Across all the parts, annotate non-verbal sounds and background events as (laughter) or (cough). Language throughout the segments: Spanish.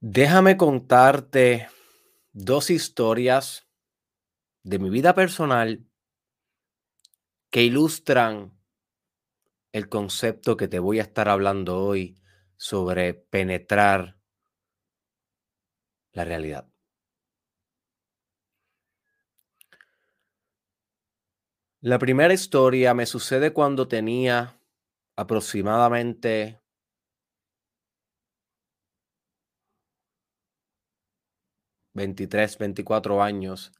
Déjame contarte dos historias de mi vida personal que ilustran el concepto que te voy a estar hablando hoy sobre penetrar la realidad. La primera historia me sucede cuando tenía aproximadamente 23, 24 años.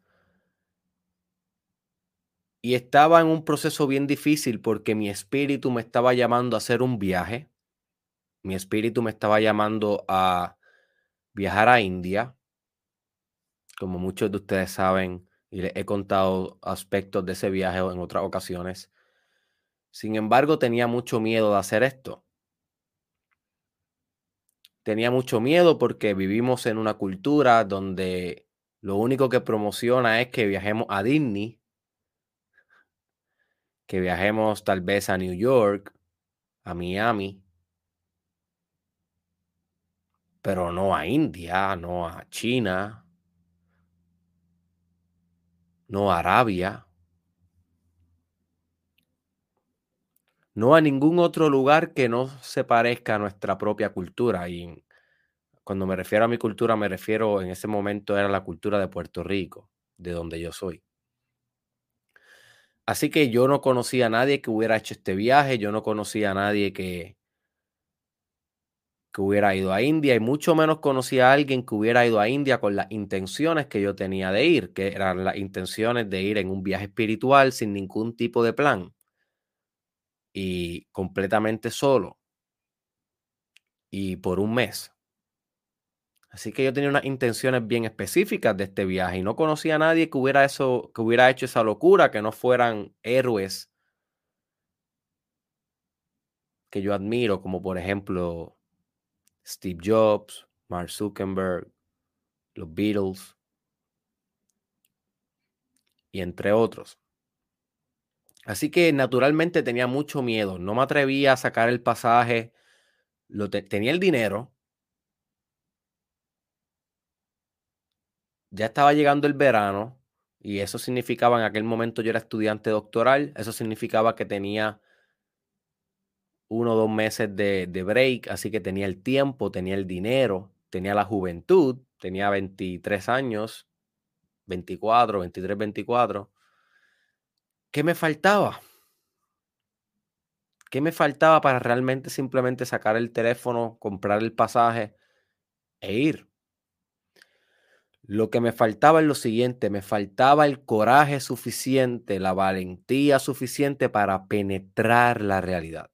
Y estaba en un proceso bien difícil porque mi espíritu me estaba llamando a hacer un viaje. Mi espíritu me estaba llamando a viajar a India. Como muchos de ustedes saben, y les he contado aspectos de ese viaje en otras ocasiones. Sin embargo, tenía mucho miedo de hacer esto. Tenía mucho miedo porque vivimos en una cultura donde lo único que promociona es que viajemos a Disney, que viajemos tal vez a New York, a Miami, pero no a India, no a China, no a Arabia, no a ningún otro lugar que no se parezca a nuestra propia cultura. Y cuando me refiero a mi cultura, me refiero en ese momento era la cultura de Puerto Rico, de donde yo soy. Así que yo no conocía a nadie que hubiera hecho este viaje, yo no conocía a nadie que, que hubiera ido a India y mucho menos conocía a alguien que hubiera ido a India con las intenciones que yo tenía de ir, que eran las intenciones de ir en un viaje espiritual sin ningún tipo de plan y completamente solo y por un mes. Así que yo tenía unas intenciones bien específicas de este viaje y no conocía a nadie que hubiera, eso, que hubiera hecho esa locura, que no fueran héroes que yo admiro, como por ejemplo Steve Jobs, Mark Zuckerberg, los Beatles y entre otros. Así que naturalmente tenía mucho miedo. No me atrevía a sacar el pasaje. Lo tenía el dinero. Ya estaba llegando el verano y eso significaba en aquel momento yo era estudiante doctoral. Eso significaba que tenía uno o dos meses de, de break. Así que tenía el tiempo, tenía el dinero, tenía la juventud. Tenía 23 años, 24, 23, 24 ¿Qué me faltaba? ¿Qué me faltaba para realmente simplemente sacar el teléfono, comprar el pasaje e ir? Lo que me faltaba es lo siguiente, me faltaba el coraje suficiente, la valentía suficiente para penetrar la realidad.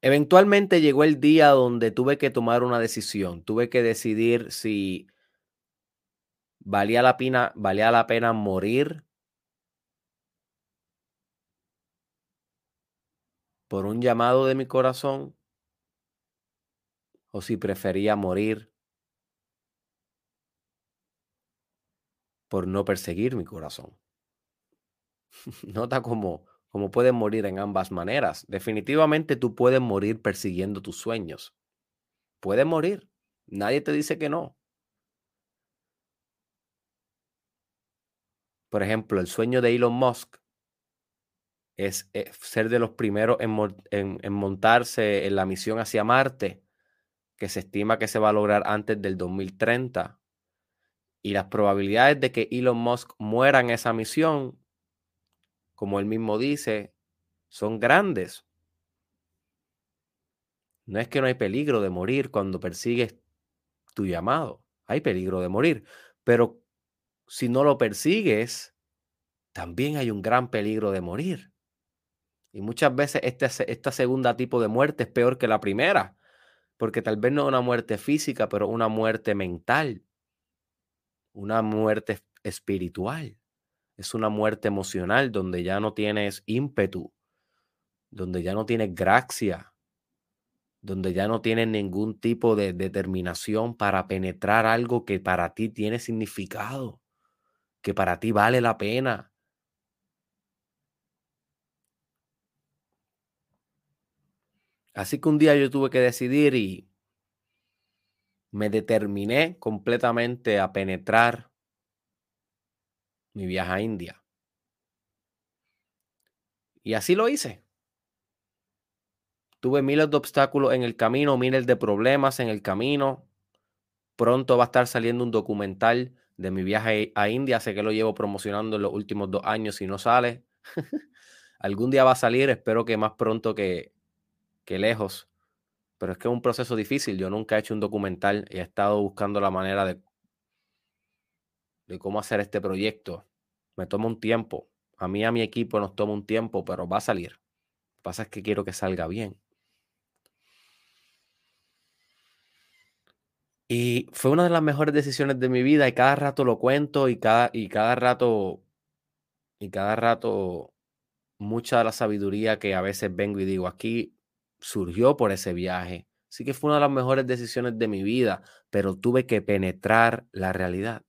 Eventualmente llegó el día donde tuve que tomar una decisión, tuve que decidir si valía la pena, valía la pena morir por un llamado de mi corazón o si prefería morir por no perseguir mi corazón. (laughs) Nota cómo como puedes morir en ambas maneras. Definitivamente tú puedes morir persiguiendo tus sueños. Puedes morir. Nadie te dice que no. Por ejemplo, el sueño de Elon Musk es eh, ser de los primeros en, montarse en la misión hacia Marte, que se estima que se va a lograr antes del 2030. Y las probabilidades de que Elon Musk muera en esa misión como él mismo dice, son grandes. No es que no hay peligro de morir cuando persigues tu llamado. Hay peligro de morir. Pero si no lo persigues, también hay un gran peligro de morir. Y muchas veces este, esta segunda tipo de muerte es peor que la primera. Porque tal vez no es una muerte física, pero una muerte mental. Una muerte espiritual. Es una muerte emocional donde ya no tienes ímpetu, donde ya no tienes gracia, donde ya no tienes ningún tipo de determinación para penetrar algo que para ti tiene significado, que para ti vale la pena. Así que un día yo tuve que decidir y me determiné completamente a penetrar mi viaje a India. Y así lo hice. Tuve miles de obstáculos en el camino, miles de problemas en el camino. Pronto va a estar saliendo un documental de mi viaje a India. Sé que lo llevo promocionando en los últimos dos años y no sale. (laughs) Algún día va a salir, espero que más pronto que, que lejos. Pero es que es un proceso difícil. Yo nunca he hecho un documental y he estado buscando la manera de, de cómo hacer este proyecto. Me toma un tiempo. A mí a mi equipo nos toma un tiempo, pero va a salir. Lo que pasa es que quiero que salga bien. Y fue una de las mejores decisiones de mi vida y cada rato lo cuento y cada, y cada rato, y cada rato, mucha de la sabiduría que a veces vengo y digo aquí surgió por ese viaje. Así que fue una de las mejores decisiones de mi vida, pero tuve que penetrar la realidad.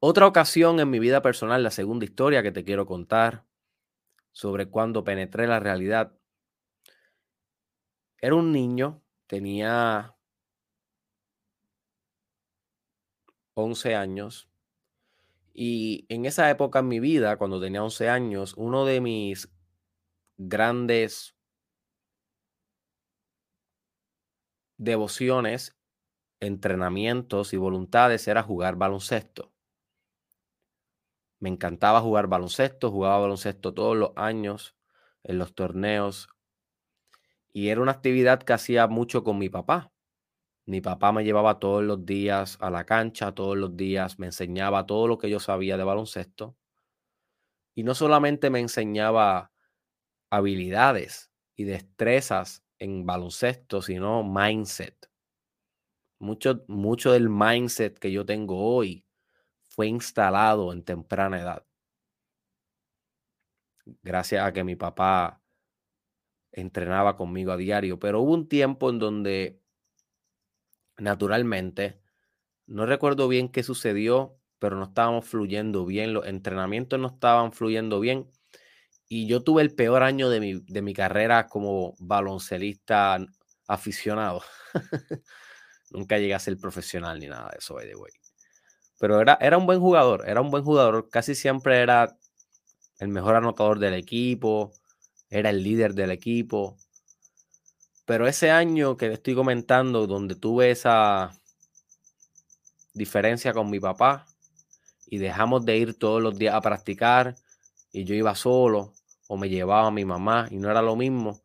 Otra ocasión en mi vida personal, la segunda historia que te quiero contar sobre cuando penetré la realidad, era un niño, tenía 11 años. Y en esa época en mi vida, cuando tenía 11 años, uno de mis grandes devociones, entrenamientos y voluntades era jugar baloncesto. Me encantaba jugar baloncesto, jugaba baloncesto todos los años en los torneos y era una actividad que hacía mucho con mi papá. Mi papá me llevaba todos los días a la cancha, todos los días me enseñaba todo lo que yo sabía de baloncesto. Y no solamente me enseñaba habilidades y destrezas en baloncesto, sino mindset. Mucho, mucho del mindset que yo tengo hoy fue instalado en temprana edad. Gracias a que mi papá entrenaba conmigo a diario, pero hubo un tiempo en donde naturalmente, no recuerdo bien qué sucedió, pero no estábamos fluyendo bien, los entrenamientos no estaban fluyendo bien y yo tuve el peor año de mi, de mi carrera como baloncelista aficionado. (laughs) Nunca llegué a ser profesional ni nada de eso, by the way. Pero era, era un buen jugador, era un buen jugador, casi siempre era el mejor anotador del equipo, era el líder del equipo. Pero ese año que le estoy comentando, donde tuve esa diferencia con mi papá y dejamos de ir todos los días a practicar y yo iba solo o me llevaba a mi mamá y no era lo mismo.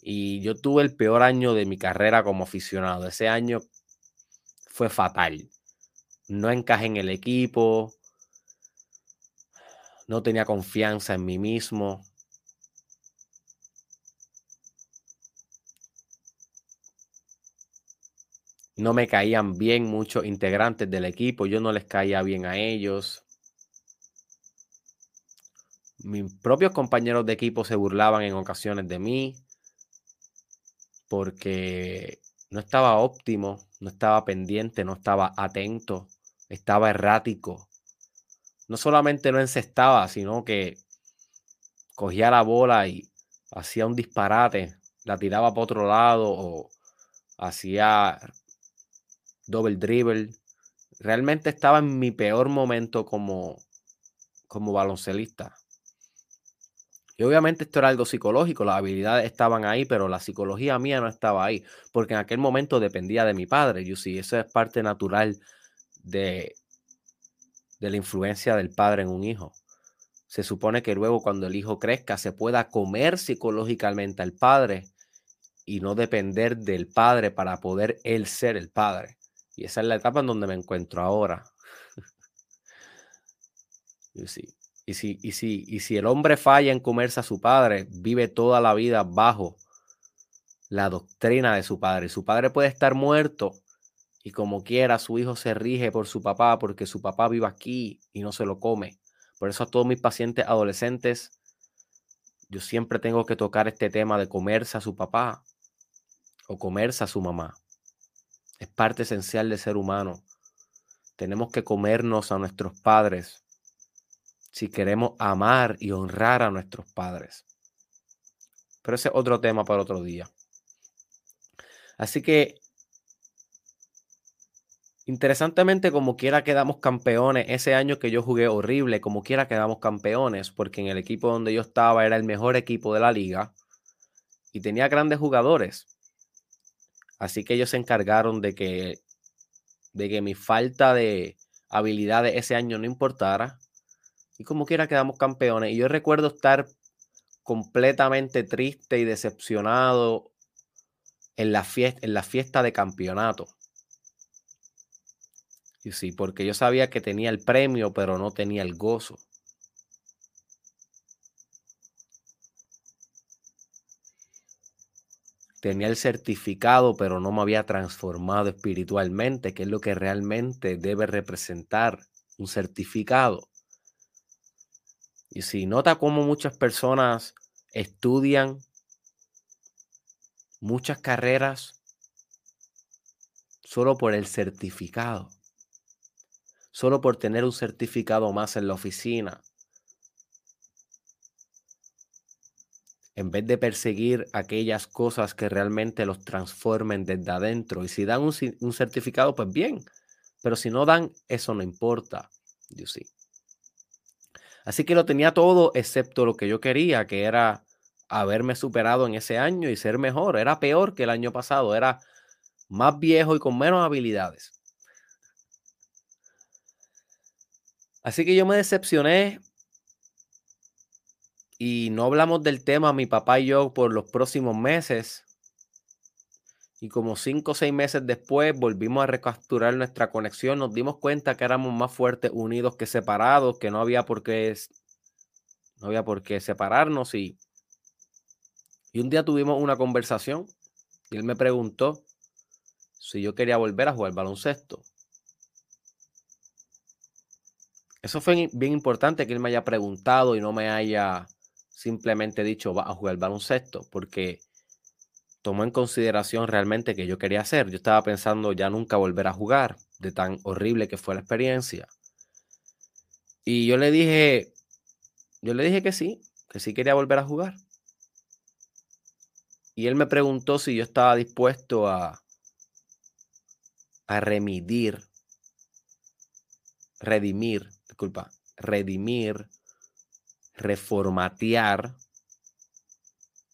Y yo tuve el peor año de mi carrera como aficionado. Ese año fue fatal. No encajé en el equipo, no tenía confianza en mí mismo, no me caían bien muchos integrantes del equipo, yo no les caía bien a ellos. Mis propios compañeros de equipo se burlaban en ocasiones de mí porque no estaba óptimo, no estaba pendiente, no estaba atento, estaba errático. No solamente no encestaba, sino que cogía la bola y hacía un disparate, la tiraba para otro lado o hacía double dribble. Realmente estaba en mi peor momento como, como baloncelista. Y obviamente esto era algo psicológico, las habilidades estaban ahí, pero la psicología mía no estaba ahí, porque en aquel momento dependía de mi padre. Yo sí, eso es parte natural de, de la influencia del padre en un hijo. Se supone que luego cuando el hijo crezca se pueda comer psicológicamente al padre y no depender del padre para poder él ser el padre. Y esa es la etapa en donde me encuentro ahora. y, si, y, si, y, si, y si el hombre falla en comerse a su padre, vive toda la vida bajo la doctrina de su padre. Su padre puede estar muerto y como quiera su hijo se rige por su papá porque su papá vive aquí y no se lo come. Por eso a todos mis pacientes adolescentes, yo siempre tengo que tocar este tema de comerse a su papá o comerse a su mamá. Es parte esencial del ser humano. Tenemos que comernos a nuestros padres si queremos amar y honrar a nuestros padres. Pero ese es otro tema para otro día. Así que, interesantemente, como quiera quedamos campeones, ese año que yo jugué horrible, como quiera quedamos campeones, porque en el equipo donde yo estaba era el mejor equipo de la liga y tenía grandes jugadores. Así que ellos se encargaron de que, de que mi falta de habilidades ese año no importara. Y como quiera quedamos campeones. Y yo recuerdo estar completamente triste y decepcionado en la fiesta, en la fiesta de campeonato. Y sí, porque yo sabía que tenía el premio, pero no tenía el gozo. Tenía el certificado, pero no me había transformado espiritualmente, que es lo que realmente debe representar un certificado. Y si nota cómo muchas personas estudian muchas carreras solo por el certificado, solo por tener un certificado más en la oficina, en vez de perseguir aquellas cosas que realmente los transformen desde adentro. Y si dan un, certificado, pues bien, pero si no dan, eso no importa. You Así que lo tenía todo excepto lo que yo quería, que era haberme superado en ese año y ser mejor. Era peor que el año pasado, era más viejo y con menos habilidades. Así que yo me decepcioné y no hablamos del tema mi papá y yo por los próximos meses. Y como cinco o seis meses después volvimos a recapturar nuestra conexión, nos dimos cuenta que éramos más fuertes unidos que separados, que no había por qué, no había por qué separarnos. Y, y un día tuvimos una conversación y él me preguntó si yo quería volver a jugar baloncesto. Eso fue bien importante que él me haya preguntado y no me haya simplemente dicho va a jugar baloncesto, porque tomó en consideración realmente que yo quería hacer. Yo estaba pensando ya nunca volver a jugar, de tan horrible que fue la experiencia. Y yo le dije, yo le dije que sí, que sí quería volver a jugar. Y él me preguntó si yo estaba dispuesto a, a remidir, redimir, disculpa, redimir reformatear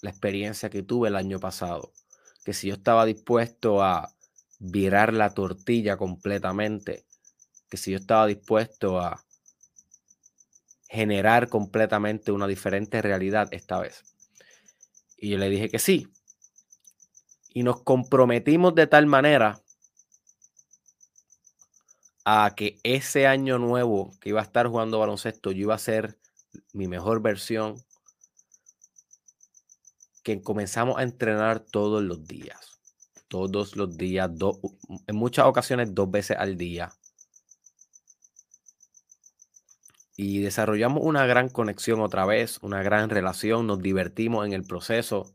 la experiencia que tuve el año pasado. Que si yo estaba dispuesto a virar la tortilla completamente, que si yo estaba dispuesto a generar completamente una diferente realidad esta vez. Y yo le dije que sí. Y nos comprometimos de tal manera a que ese año nuevo que iba a estar jugando baloncesto, yo iba a ser mi mejor versión, que comenzamos a entrenar todos los días. Todos los días, en muchas ocasiones dos veces al día. Y desarrollamos una gran conexión otra vez, una gran relación, nos divertimos en el proceso.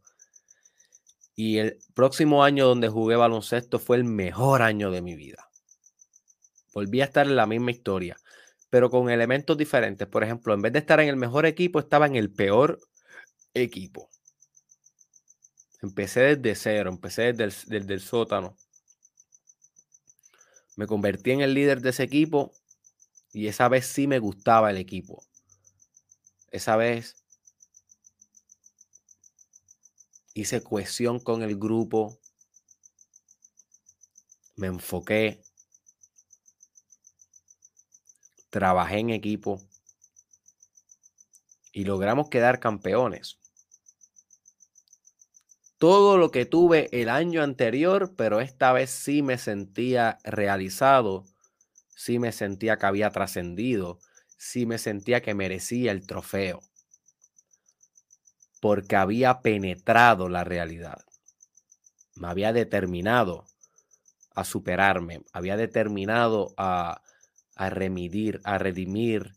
Y el próximo año donde jugué baloncesto fue el mejor año de mi vida. Volví a estar en la misma historia pero con elementos diferentes. Por ejemplo, en vez de estar en el mejor equipo, estaba en el peor equipo. Empecé desde cero, empecé desde el, sótano. Me convertí en el líder de ese equipo y esa vez sí me gustaba el equipo. Esa vez hice cohesión con el grupo, me enfoqué, trabajé en equipo y logramos quedar campeones. Todo lo que tuve el año anterior, pero esta vez sí me sentía realizado, sí me sentía que había trascendido, sí me sentía que merecía el trofeo, porque había penetrado la realidad, me había determinado a superarme, había determinado a a remidir, a redimir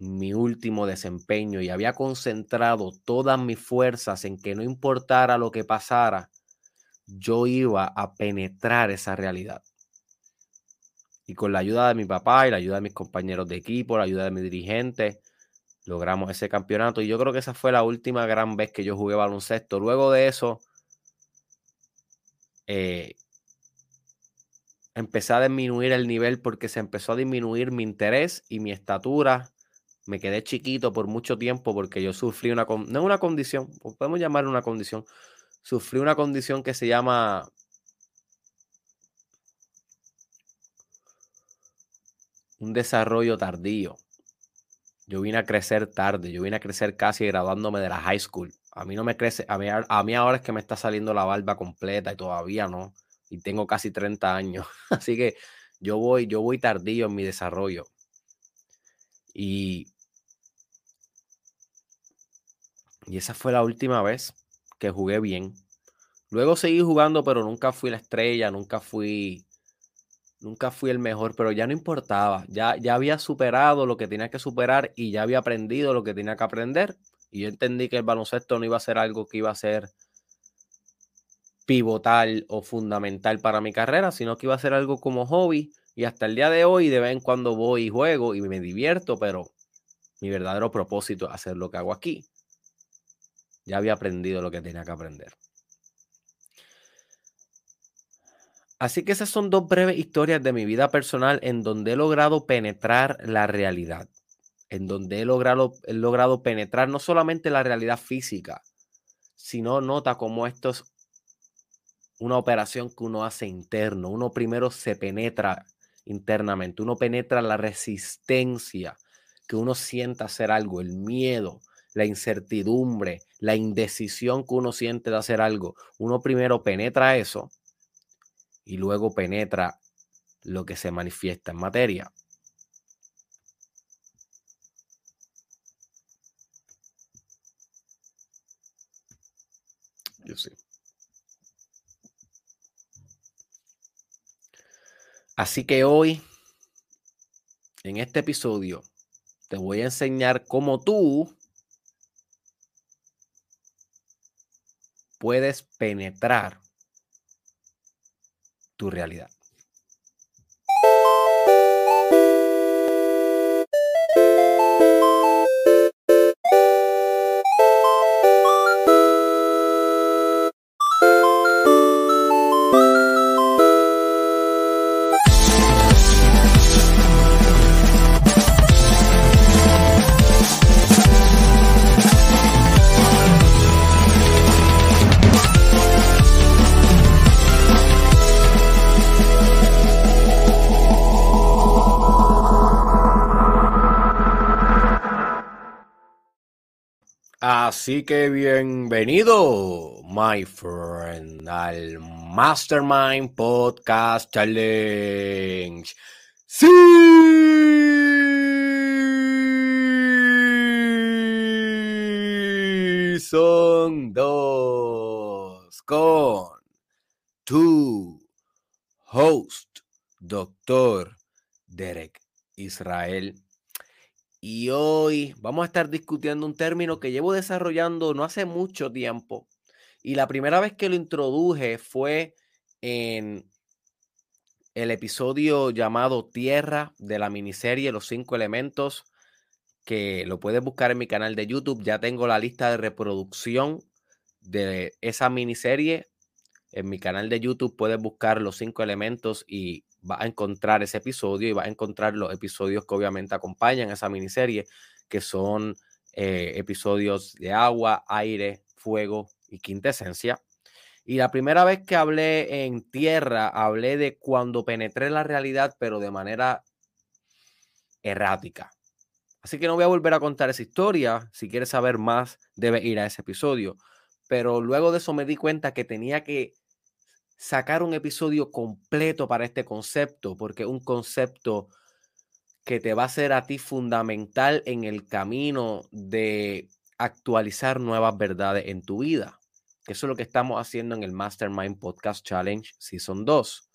mi último desempeño y había concentrado todas mis fuerzas en que no importara lo que pasara, yo iba a penetrar esa realidad. Y con la ayuda de mi papá y la ayuda de mis compañeros de equipo, la ayuda de mi dirigente, logramos ese campeonato. Y yo creo que esa fue la última gran vez que yo jugué baloncesto. Luego de eso, eh, empecé a disminuir el nivel porque se empezó a disminuir mi interés y mi estatura. Me quedé chiquito por mucho tiempo porque yo sufrí una, no una condición, podemos llamar una condición, sufrí una condición que se llama un desarrollo tardío. Yo vine a crecer tarde, yo vine a crecer casi graduándome de la high school. A mí no me crece, a mí, a mí ahora es que me está saliendo la barba completa y todavía no. Y tengo casi 30 años. (laughs) Así que yo voy, yo voy tardío en mi desarrollo. Y, y esa fue la última vez que jugué bien. Luego seguí jugando, pero nunca fui la estrella, nunca fui Nunca fui el mejor, pero ya no importaba. Ya, ya había superado lo que tenía que superar y ya había aprendido lo que tenía que aprender. Y yo entendí que el baloncesto no iba a ser algo que iba a ser pivotal o fundamental para mi carrera, sino que iba a ser algo como hobby. Y hasta el día de hoy, de vez en cuando voy y juego y me divierto, pero mi verdadero propósito es hacer lo que hago aquí. Ya había aprendido lo que tenía que aprender. Así que esas son dos breves historias de mi vida personal en donde he logrado penetrar la realidad, en donde he logrado, he logrado penetrar no solamente la realidad física, sino nota como esto es una operación que uno hace interno. Uno primero se penetra internamente, uno penetra la resistencia que uno sienta hacer algo, el miedo, la incertidumbre, la indecisión que uno siente de hacer algo. Uno primero penetra eso y luego penetra lo que se manifiesta en materia. Yo sí. Así que hoy, en este episodio, te voy a enseñar cómo tú puedes penetrar tu realidad. Así que bienvenido, my friend, al Mastermind Podcast Challenge. Sí. Son dos con tu host, doctor Derek Israel y hoy vamos a estar discutiendo un término que llevo desarrollando no hace mucho tiempo. Y la primera vez que lo introduje fue en el episodio llamado Tierra de la miniserie Los cinco elementos, que lo puedes buscar en mi canal de YouTube. Ya tengo la lista de reproducción de esa miniserie. En mi canal de YouTube puedes buscar los cinco elementos y va a encontrar ese episodio y va a encontrar los episodios que obviamente acompañan esa miniserie, que son eh, episodios de agua, aire, fuego y quintesencia. Y la primera vez que hablé en tierra, hablé de cuando penetré la realidad, pero de manera errática. Así que no voy a volver a contar esa historia. Si quieres saber más, debes ir a ese episodio. Pero luego de eso me di cuenta que tenía que sacar un episodio completo para este concepto, porque es un concepto que te va a ser a ti fundamental en el camino de actualizar nuevas verdades en tu vida. Eso es lo que estamos haciendo en el Mastermind Podcast Challenge Season 2.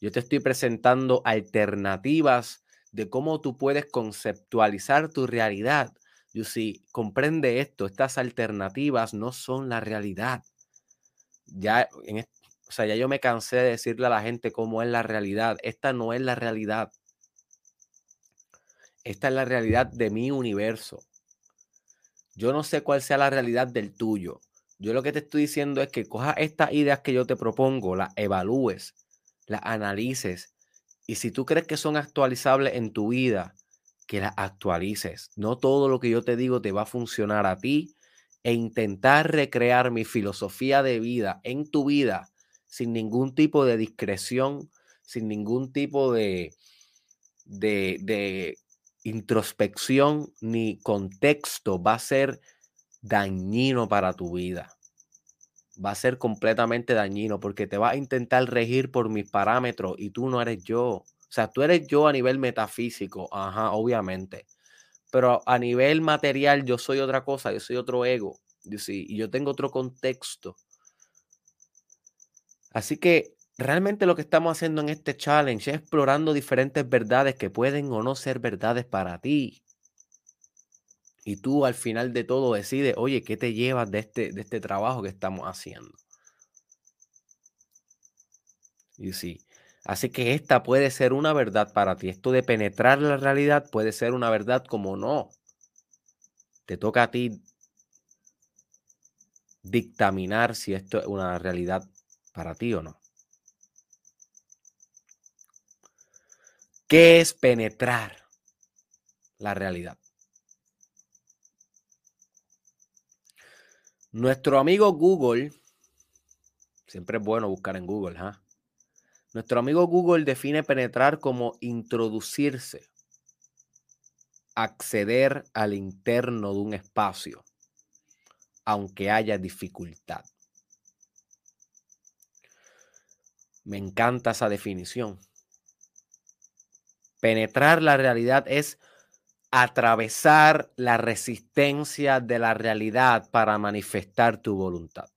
Yo te estoy presentando alternativas de cómo tú puedes conceptualizar tu realidad. Yo sí, comprende esto, estas alternativas no son la realidad. Ya en, o sea, ya yo me cansé de decirle a la gente cómo es la realidad. Esta no es la realidad. esta es la realidad de mi universo. Yo no sé cuál sea la realidad del tuyo. Yo lo que te estoy diciendo es que cojas estas ideas que yo te propongo, las evalúes, las analices y si tú crees que son actualizables en tu vida, que las actualices. No todo lo que yo te digo te va a funcionar a ti e intentar recrear mi filosofía de vida en tu vida sin ningún tipo de discreción, sin ningún tipo de, de, introspección ni contexto va a ser dañino para tu vida. Va a ser completamente dañino porque te va a intentar regir por mis parámetros y tú no eres yo. O sea, tú eres yo a nivel metafísico, ajá, obviamente. Pero a nivel material yo soy otra cosa, yo soy otro ego. Y yo tengo otro contexto. Así que realmente lo que estamos haciendo en este challenge es explorando diferentes verdades que pueden o no ser verdades para ti. Y tú al final de todo decides, oye, ¿qué te llevas de este, de este trabajo que estamos haciendo? Y sí, así que esta puede ser una verdad para ti. Esto de penetrar la realidad puede ser una verdad como no. Te toca a ti dictaminar si esto es una realidad para ti o no. ¿Qué es penetrar la realidad? Nuestro amigo Google, siempre es bueno buscar en Google, ¿ah? Nuestro amigo Google define penetrar como introducirse, acceder al interno de un espacio, aunque haya dificultad. Me encanta esa definición. Penetrar la realidad es atravesar la resistencia de la realidad para manifestar tu voluntad.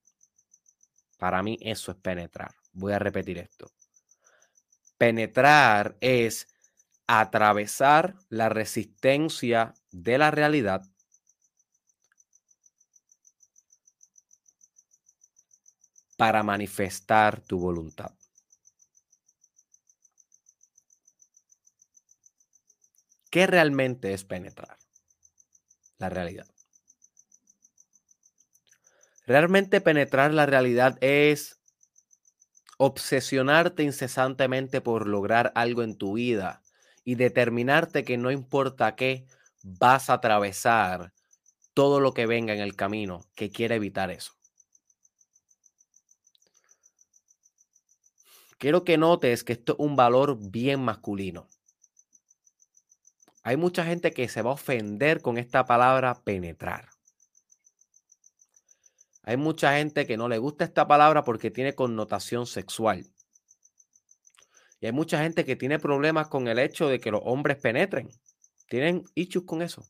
Para mí eso es penetrar. Voy a repetir esto. Penetrar es atravesar la resistencia de la realidad para manifestar tu voluntad. ¿Qué realmente es penetrar la realidad? Realmente penetrar la realidad es obsesionarte incesantemente por lograr algo en tu vida y determinarte que no importa qué, vas a atravesar todo lo que venga en el camino que quiere evitar eso. Quiero que notes que esto es un valor bien masculino. Hay mucha gente que se va a ofender con esta palabra penetrar. Hay mucha gente que no le gusta esta palabra porque tiene connotación sexual. Y hay mucha gente que tiene problemas con el hecho de que los hombres penetren. Tienen issues con eso.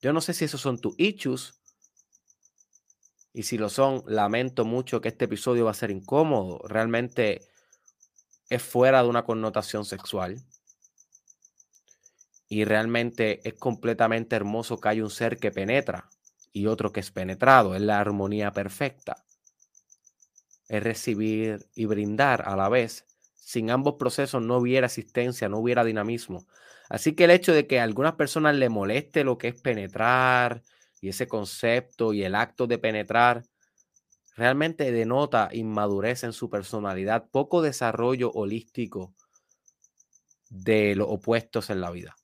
Yo no sé si esos son tus issues. Y si lo son, lamento mucho que este episodio va a ser incómodo. Realmente es fuera de una connotación sexual. Y realmente es completamente hermoso que hay un ser que penetra y otro que es penetrado. Es la armonía perfecta. Es recibir y brindar a la vez. Sin ambos procesos no hubiera existencia, no hubiera dinamismo. Así que el hecho de que a algunas personas le moleste lo que es penetrar y ese concepto y el acto de penetrar, realmente denota inmadurez en su personalidad, poco desarrollo holístico de los opuestos en la vida.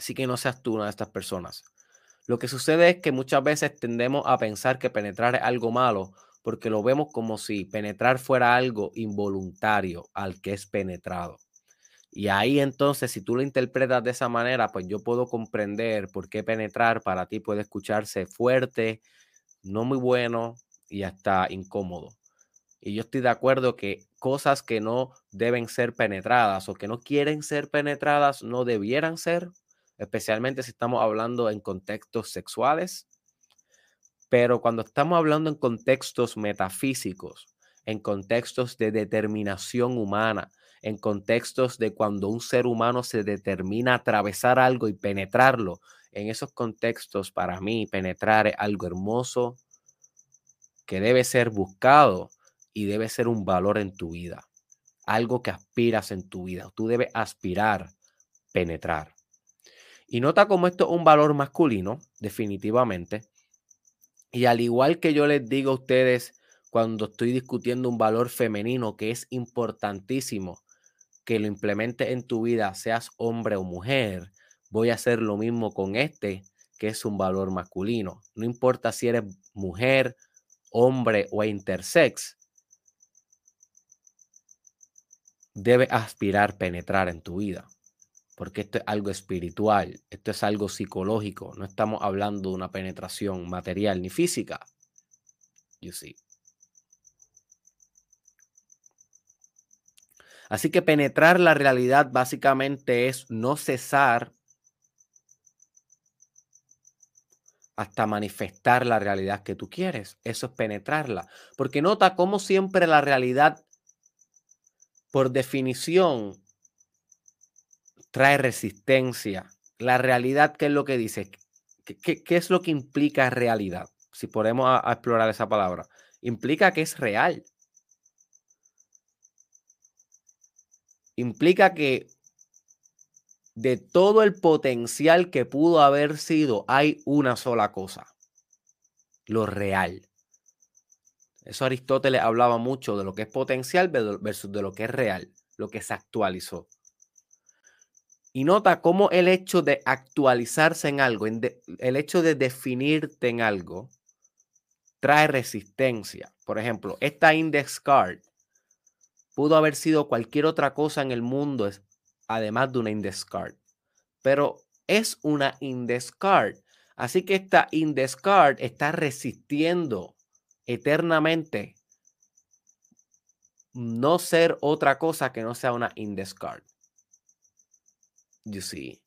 Así que no seas tú una de estas personas. Lo que sucede es que muchas veces tendemos a pensar que penetrar es algo malo porque lo vemos como si penetrar fuera algo involuntario al que es penetrado. Y ahí entonces, si tú lo interpretas de esa manera, pues yo puedo comprender por qué penetrar para ti puede escucharse fuerte, no muy bueno y hasta incómodo. Y yo estoy de acuerdo que cosas que no deben ser penetradas o que no quieren ser penetradas no debieran ser especialmente si estamos hablando en contextos sexuales. Pero cuando estamos hablando en contextos metafísicos, en contextos de determinación humana, en contextos de cuando un ser humano se determina atravesar algo y penetrarlo, en esos contextos, para mí, penetrar es algo hermoso que debe ser buscado y debe ser un valor en tu vida, algo que aspiras en tu vida. Tú debes aspirar penetrar. Y nota cómo esto es un valor masculino, definitivamente. Y al igual que yo les digo a ustedes cuando estoy discutiendo un valor femenino que es importantísimo que lo implemente en tu vida, seas hombre o mujer, voy a hacer lo mismo con este, que es un valor masculino. No importa si eres mujer, hombre o intersex, debe aspirar penetrar en tu vida porque esto es algo espiritual, esto es algo psicológico, no estamos hablando de una penetración material ni física. You see. Así que penetrar la realidad básicamente es no cesar hasta manifestar la realidad que tú quieres. Eso es penetrarla. Porque nota cómo siempre la realidad, por definición, trae resistencia. La realidad, ¿qué es lo que dice? ¿Qué, es lo que implica realidad? Si podemos explorar esa palabra. Implica que es real. Implica que de todo el potencial que pudo haber sido, hay una sola cosa. Lo real. Eso Aristóteles hablaba mucho de lo que es potencial versus de lo que es real, lo que se actualizó. Y nota cómo el hecho de actualizarse en algo, el hecho de definirte en algo, trae resistencia. Por ejemplo, esta index card pudo haber sido cualquier otra cosa en el mundo, además de una index card. Pero es una index card. Así que esta index card está resistiendo eternamente no ser otra cosa que no sea una index card. You see.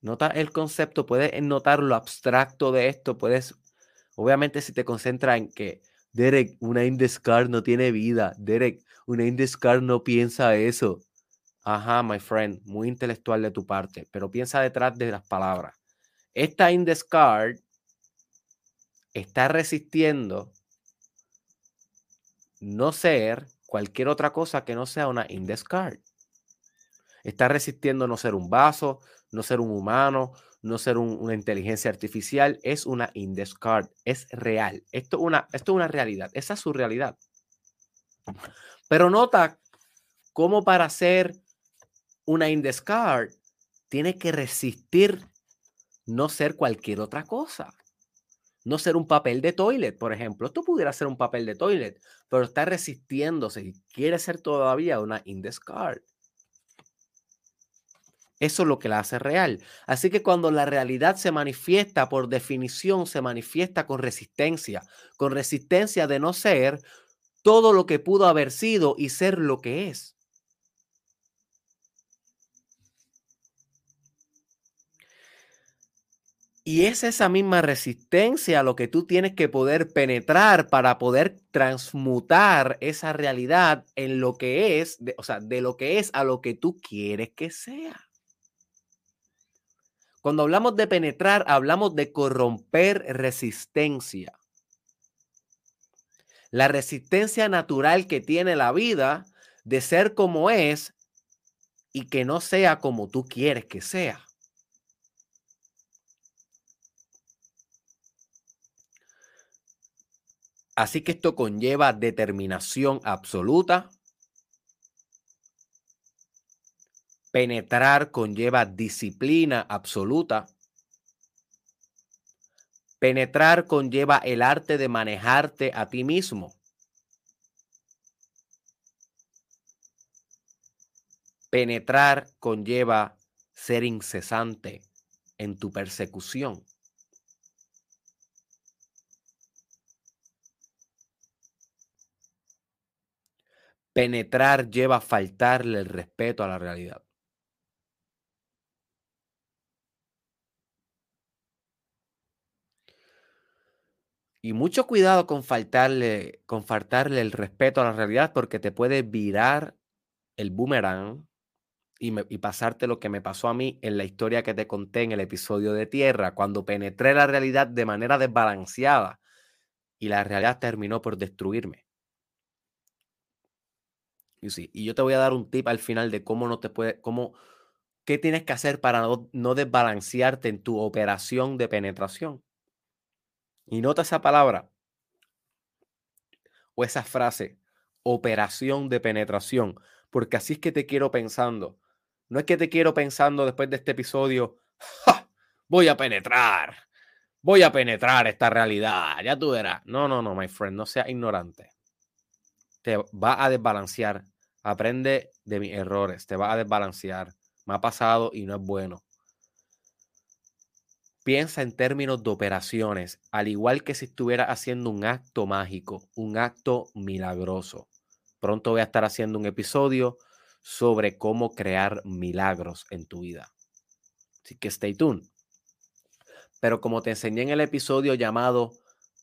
Nota el concepto, puedes notar lo abstracto de esto, puedes, obviamente si te concentras en que, Derek, una index card no tiene vida, Derek, una index card no piensa eso. Ajá, my friend, muy intelectual de tu parte, pero piensa detrás de las palabras. Esta index card está resistiendo no ser cualquier otra cosa que no sea una index card. Está resistiendo no ser un vaso, no ser un humano, no ser una inteligencia artificial. Es una index card, es real. Esto, una, esto es una realidad, esa es su realidad. Pero nota cómo para ser una index card tiene que resistir no ser cualquier otra cosa. No ser un papel de toilet, por ejemplo. Esto pudiera ser un papel de toilet, pero está resistiéndose y quiere ser todavía una index card. Eso es lo que la hace real. Así que cuando la realidad se manifiesta, por definición, se manifiesta con resistencia, con resistencia de no ser todo lo que pudo haber sido y ser lo que es. Y es esa misma resistencia lo que tú tienes que poder penetrar para poder transmutar esa realidad en lo que es, o sea, de lo que es a lo que tú quieres que sea. Cuando hablamos de penetrar, hablamos de corromper resistencia. La resistencia natural que tiene la vida de ser como es y que no sea como tú quieres que sea. Así que esto conlleva determinación absoluta, Penetrar conlleva disciplina absoluta. Penetrar conlleva el arte de manejarte a ti mismo. Penetrar conlleva ser incesante en tu persecución. Penetrar lleva a faltarle el respeto a la realidad. Y mucho cuidado con faltarle, con faltarle el respeto a la realidad porque te puede virar el boomerang y, pasarte lo que me pasó a mí en la historia que te conté en el episodio de Tierra, cuando penetré la realidad de manera desbalanceada y la realidad terminó por destruirme. Y, sí, y yo te voy a dar un tip al final de cómo no te puede, cómo ¿Qué tienes que hacer para no, no desbalancearte en tu operación de penetración? Y nota esa palabra o esa frase, operación de penetración, porque así es que te quiero pensando. No es que te quiero pensando después de este episodio, voy a penetrar, voy a penetrar esta realidad, ya tú verás. No, no, no, my friend, no seas ignorante. Te va a desbalancear. Aprende de mis errores, te va a desbalancear. Me ha pasado y no es bueno. Piensa en términos de operaciones, al igual que si estuviera haciendo un acto mágico, un acto milagroso. Pronto voy a estar haciendo un episodio sobre cómo crear milagros en tu vida. Así que stay tuned. Pero como te enseñé en el episodio llamado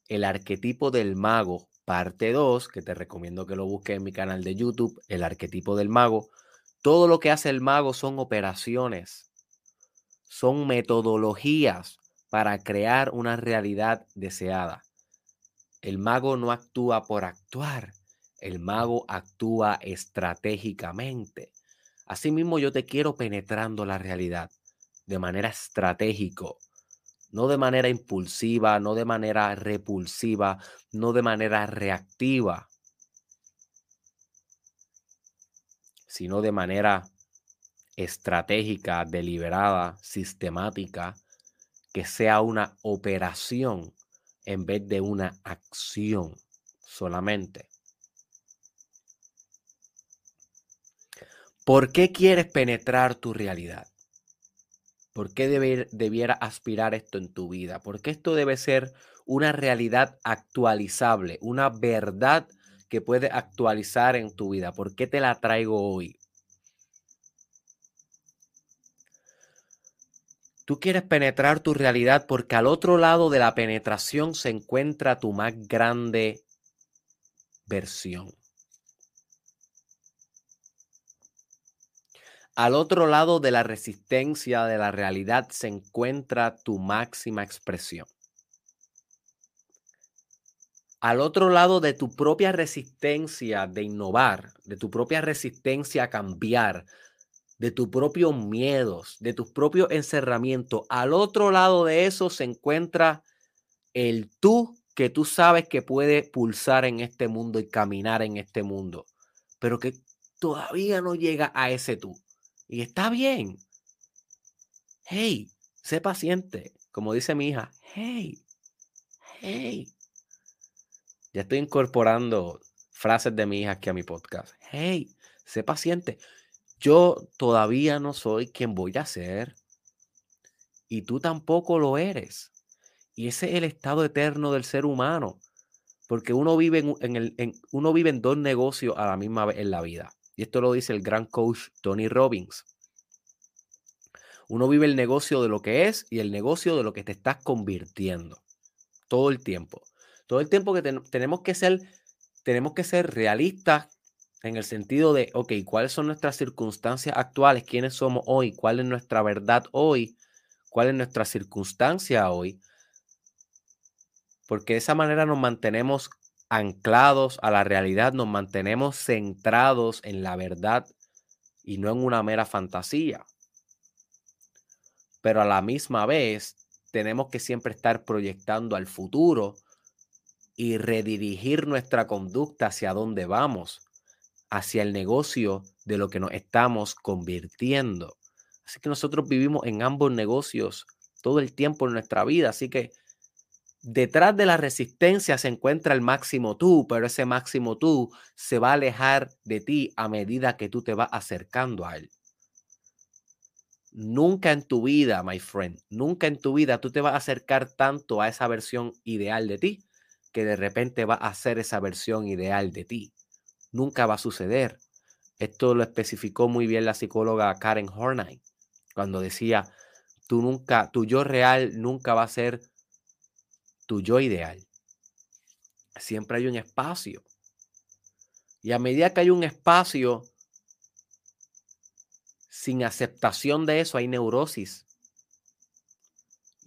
El arquetipo del mago, parte 2, que te recomiendo que lo busques en mi canal de YouTube, El arquetipo del mago, todo lo que hace el mago son operaciones, son metodologías para crear una realidad deseada. El mago no actúa por actuar, el mago actúa estratégicamente. Asimismo, yo te quiero penetrando la realidad de manera estratégica, no de manera impulsiva, no de manera repulsiva, no de manera reactiva, sino de manera estratégica, deliberada, sistemática, que sea una operación en vez de una acción solamente. ¿Por qué quieres penetrar tu realidad? ¿Por qué debiera aspirar esto en tu vida? Porque esto debe ser una realidad actualizable, una verdad que puede actualizar en tu vida. ¿Por qué te la traigo hoy? Tú quieres penetrar tu realidad porque al otro lado de la penetración se encuentra tu más grande versión. Al otro lado de la resistencia de la realidad se encuentra tu máxima expresión. Al otro lado de tu propia resistencia de innovar, de tu propia resistencia a cambiar, de tus propios miedos, de tus propios encerramientos. Al otro lado de eso se encuentra el tú que tú sabes que puede pulsar en este mundo y caminar en este mundo, pero que todavía no llega a ese tú. Y está bien. Hey, sé paciente. Como dice mi hija, hey, hey. Ya estoy incorporando frases de mi hija aquí a mi podcast. Hey, sé paciente. Yo todavía no soy quien voy a ser. Y tú tampoco lo eres. Y ese es el estado eterno del ser humano. Porque uno vive en, el, uno vive en dos negocios a la misma vez en la vida. Y esto lo dice el gran coach Tony Robbins. Uno vive el negocio de lo que es y el negocio de lo que te estás convirtiendo. Todo el tiempo. Todo el tiempo que tenemos que ser, tenemos que ser realistas en el sentido de, ok, ¿cuáles son nuestras circunstancias actuales? ¿Quiénes somos hoy? ¿Cuál es nuestra verdad hoy? ¿Cuál es nuestra circunstancia hoy? Porque de esa manera nos mantenemos anclados a la realidad, nos mantenemos centrados en la verdad y no en una mera fantasía. Pero a la misma vez, tenemos que siempre estar proyectando al futuro y redirigir nuestra conducta hacia dónde vamos hacia el negocio de lo que nos estamos convirtiendo. Así que nosotros vivimos en ambos negocios todo el tiempo en nuestra vida. Así que detrás de la resistencia se encuentra el máximo tú, pero ese máximo tú se va a alejar de ti a medida que tú te vas acercando a él. Nunca en tu vida, my friend, nunca en tu vida tú te vas a acercar tanto a esa versión ideal de ti que de repente va a ser esa versión ideal de ti nunca va a suceder. Esto lo especificó muy bien la psicóloga Karen Horney cuando decía, tú nunca, tu yo real nunca va a ser tu yo ideal. Siempre hay un espacio. Y a medida que hay un espacio, sin aceptación de eso hay neurosis.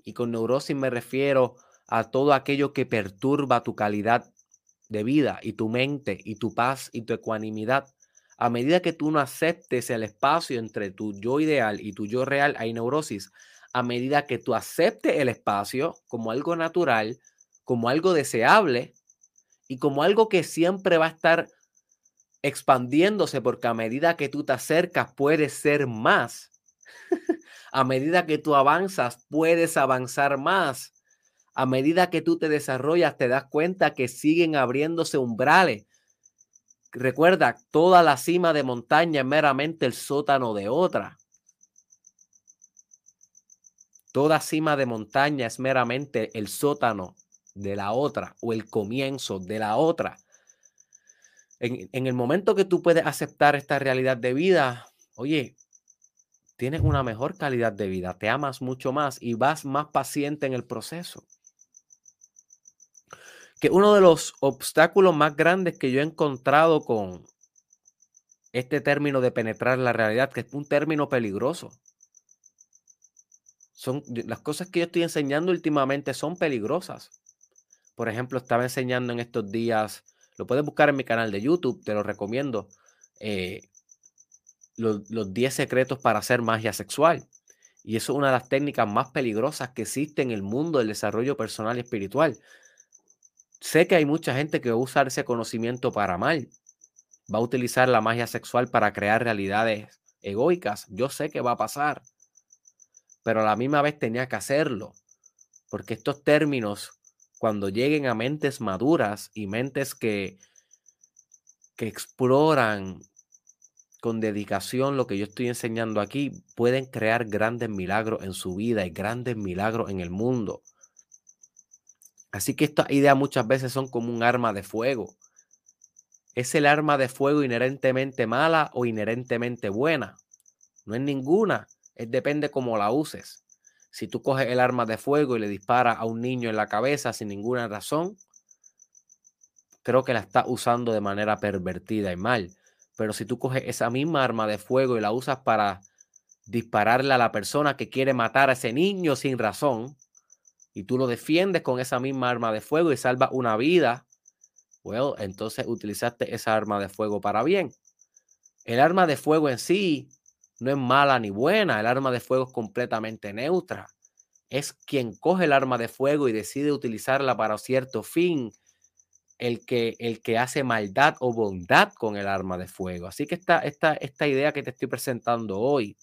Y con neurosis me refiero a todo aquello que perturba tu calidad de vida y tu mente y tu paz y tu ecuanimidad A medida que tú no aceptes el espacio entre tu yo ideal y tu yo real, hay neurosis. A medida que tú aceptes el espacio como algo natural, como algo deseable y como algo que siempre va a estar expandiéndose porque a medida que tú te acercas puedes ser más. (laughs) a medida que tú avanzas puedes avanzar más. A medida que tú te desarrollas te das cuenta que siguen abriéndose umbrales Recuerda, toda la cima de montaña es meramente el sótano de otra. Toda cima de montaña es meramente el sótano de la otra o el comienzo de la otra. En, en, el momento que tú puedes aceptar esta realidad de vida, oye, tienes una mejor calidad de vida, te amas mucho más y vas más paciente en el proceso que uno de los obstáculos más grandes que yo he encontrado con este término de penetrar la realidad, que es un término peligroso. Son las cosas que yo estoy enseñando últimamente son peligrosas. Por ejemplo, estaba enseñando en estos días, lo puedes buscar en mi canal de YouTube, te lo recomiendo, eh, los, los 10 secretos para hacer magia sexual. Y eso es una de las técnicas más peligrosas que existe en el mundo del desarrollo personal y espiritual sé que hay mucha gente que va a usar ese conocimiento para mal. Va a utilizar la magia sexual para crear realidades egoicas. Yo sé que va a pasar. Pero a la misma vez tenía que hacerlo. Porque estos términos, cuando lleguen a mentes maduras y mentes que, que exploran con dedicación lo que yo estoy enseñando aquí, pueden crear grandes milagros en su vida y grandes milagros en el mundo. Así que estas ideas muchas veces son como un arma de fuego. ¿Es el arma de fuego inherentemente mala o inherentemente buena? No es ninguna, es depende cómo la uses. Si tú coges el arma de fuego y le disparas a un niño en la cabeza sin ninguna razón, creo que la estás usando de manera pervertida y mal. Pero si tú coges esa misma arma de fuego y la usas para dispararle a la persona que quiere matar a ese niño sin razón, y tú lo defiendes con esa misma arma de fuego y salvas una vida, bueno, entonces utilizaste esa arma de fuego para bien. El arma de fuego en sí no es mala ni buena, el arma de fuego es completamente neutra. Es quien coge el arma de fuego y decide utilizarla para cierto fin, el que, el que hace maldad o bondad con el arma de fuego. Así que esta, esta, esta idea que te estoy presentando hoy,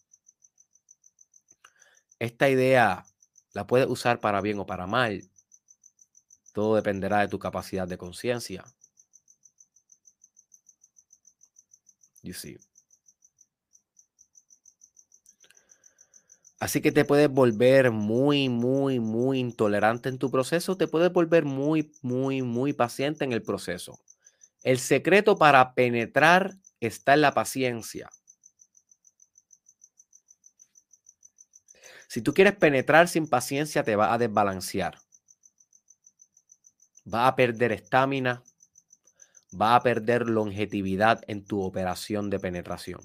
esta idea la puedes usar para bien o para mal. Todo dependerá de tu capacidad de conciencia. You see. Así que te puedes volver muy, muy, muy intolerante en tu proceso. Te puedes volver muy, muy, muy paciente en el proceso. El secreto para penetrar está en la paciencia. Si tú quieres penetrar sin paciencia, te va a desbalancear. Va a perder estamina, va a perder longevidad en tu operación de penetración.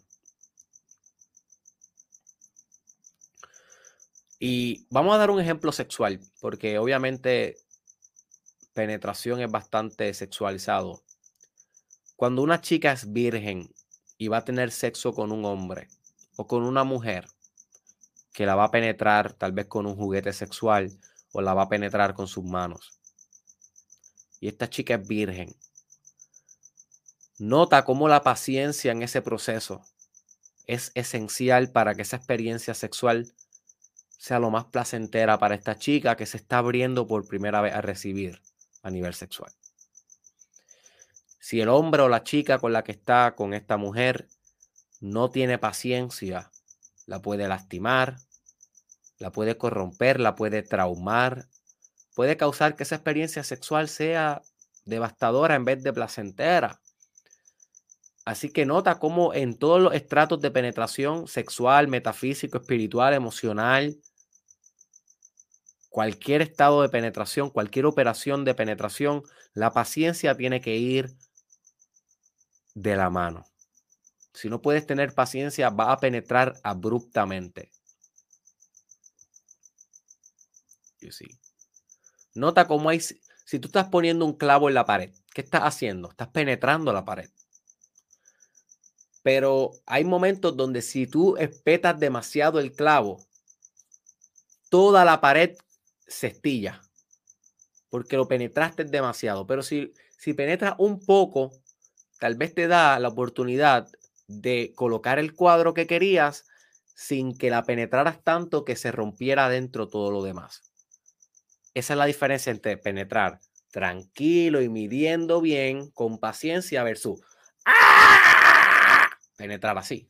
Y vamos a dar un ejemplo sexual, porque obviamente penetración es bastante sexualizado. Cuando una chica es virgen y va a tener sexo con un hombre o con una mujer, que la va a penetrar tal vez con un juguete sexual o la va a penetrar con sus manos. Y esta chica es virgen. Nota cómo la paciencia en ese proceso es esencial para que esa experiencia sexual sea lo más placentera para esta chica que se está abriendo por primera vez a recibir a nivel sexual. Si el hombre o la chica con la que está con esta mujer no tiene paciencia la puede lastimar, la puede corromper, la puede traumar, puede causar que esa experiencia sexual sea devastadora en vez de placentera. Así que nota cómo en todos los estratos de penetración sexual, metafísico, espiritual, emocional, cualquier estado de penetración, cualquier operación de penetración, la paciencia tiene que ir de la mano. Si no puedes tener paciencia, va a penetrar abruptamente. Nota cómo hay, si tú estás poniendo un clavo en la pared, ¿qué estás haciendo? Estás penetrando la pared. Pero hay momentos donde si tú espetas demasiado el clavo, toda la pared se estilla porque lo penetraste demasiado. Pero si, si penetras un poco, tal vez te da la oportunidad de colocar el cuadro que querías sin que la penetraras tanto que se rompiera dentro todo lo demás. Esa es la diferencia entre penetrar tranquilo y midiendo bien, con paciencia, versus ¡ah! penetrar así.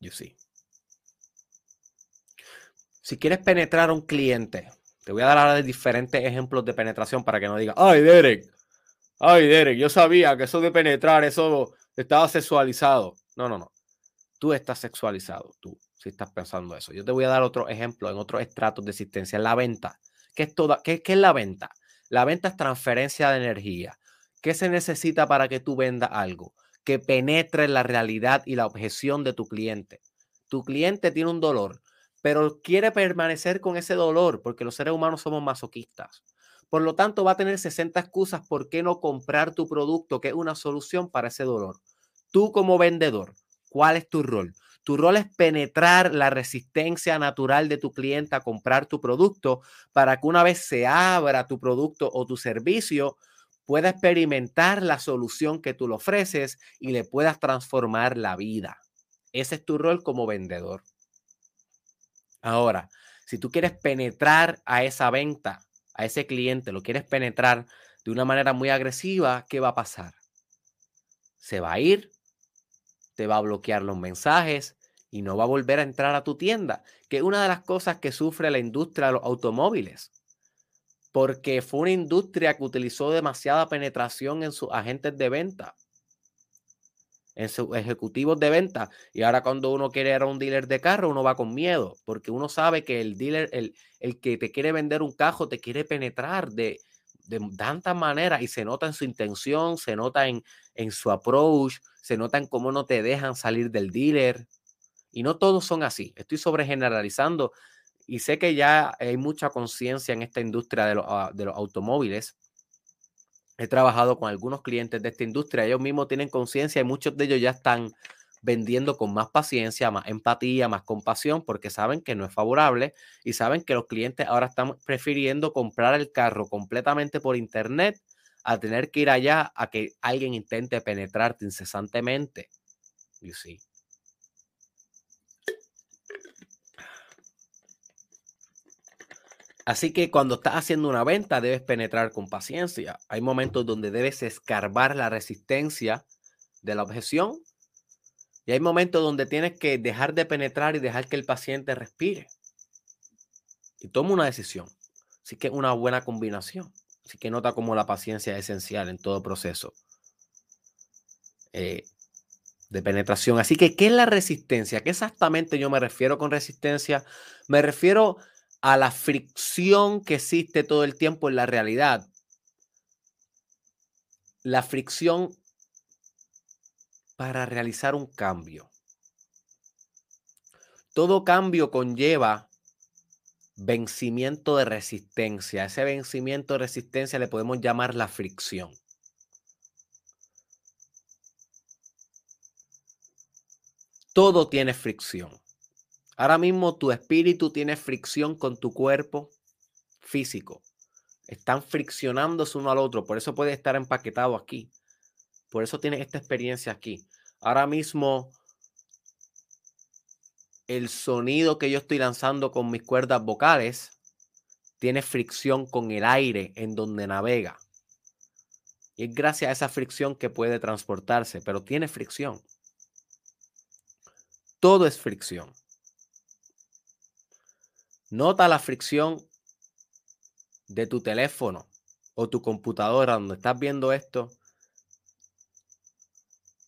You see. Si quieres penetrar a un cliente, te voy a dar ahora diferentes ejemplos de penetración para que no digas, ay Derek, ay Derek, yo sabía que eso de penetrar, eso estaba sexualizado. No, no, no. Tú estás sexualizado, tú, si estás pensando eso. Yo te voy a dar otro ejemplo en otros estratos de existencia, la venta. ¿Qué es, toda, qué, qué es la venta? La venta es transferencia de energía. ¿Qué se necesita para que tú vendas algo? Que penetre la realidad y la objeción de tu cliente. Tu cliente tiene un dolor, pero quiere permanecer con ese dolor porque los seres humanos somos masoquistas. Por lo tanto, va a tener 60 excusas por qué no comprar tu producto, que es una solución para ese dolor. Tú como vendedor, ¿cuál es tu rol? Tu rol es penetrar la resistencia natural de tu cliente a comprar tu producto para que una vez se abra tu producto o tu servicio, pueda experimentar la solución que tú le ofreces y le puedas transformar la vida. Ese es tu rol como vendedor. Ahora, si tú quieres penetrar a esa venta, a ese cliente, lo quieres penetrar de una manera muy agresiva, ¿qué va a pasar? Se va a ir, te va a bloquear los mensajes y no va a volver a entrar a tu tienda, que es una de las cosas que sufre la industria de los automóviles, porque fue una industria que utilizó demasiada penetración en sus agentes de venta en sus ejecutivos de venta. Y ahora cuando uno quiere ir a un dealer de carro, uno va con miedo, porque uno sabe que el dealer, el, el que te quiere vender un carro, te quiere penetrar de, de tantas maneras y se nota en su intención, se nota en, en su approach, se nota en cómo no te dejan salir del dealer. Y no todos son así. Estoy sobre generalizando y sé que ya hay mucha conciencia en esta industria de, ah, de los automóviles he trabajado con algunos clientes de esta industria, ellos mismos tienen conciencia y muchos de ellos ya están vendiendo con más paciencia, más empatía, más compasión, porque saben que no es favorable y saben que los clientes ahora están prefiriendo comprar el carro completamente por internet a tener que ir allá a que alguien intente penetrarte incesantemente. You see. Así que cuando estás haciendo una venta debes penetrar con paciencia. Hay momentos donde debes escarbar la resistencia de la objeción y hay momentos donde tienes que dejar de penetrar y dejar que el paciente respire. Y toma una decisión. Así que es una buena combinación. Así que nota como la paciencia es esencial en todo proceso eh, de penetración. Así que, ¿qué es la resistencia? ¿Qué exactamente yo me refiero con resistencia? Me refiero a la fricción que existe todo el tiempo en la realidad. La fricción para realizar un cambio. Todo cambio conlleva vencimiento de resistencia. Ese vencimiento de resistencia le podemos llamar la fricción. Todo tiene fricción. Ahora mismo tu espíritu tiene fricción con tu cuerpo físico. Están friccionándose uno al otro. Por eso puede estar empaquetado aquí. Por eso tiene esta experiencia aquí. Ahora mismo el sonido que yo estoy lanzando con mis cuerdas vocales tiene fricción con el aire en donde navega. Y es gracias a esa fricción que puede transportarse, pero tiene fricción. Todo es fricción. Nota la fricción de tu teléfono o tu computadora donde estás viendo esto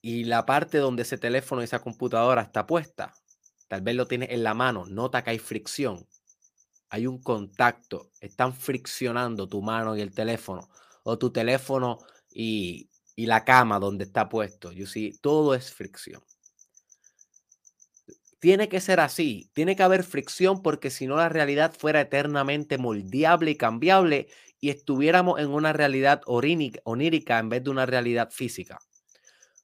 y la parte donde ese teléfono y esa computadora está puesta. Tal vez lo tienes en la mano. Nota que hay fricción. Hay un contacto. Están friccionando tu mano y el teléfono. O tu teléfono y, la cama donde está puesto. You see, todo es fricción. Tiene que ser así, tiene que haber fricción porque si no la realidad fuera eternamente moldeable y cambiable y estuviéramos en una realidad onírica en vez de una realidad física.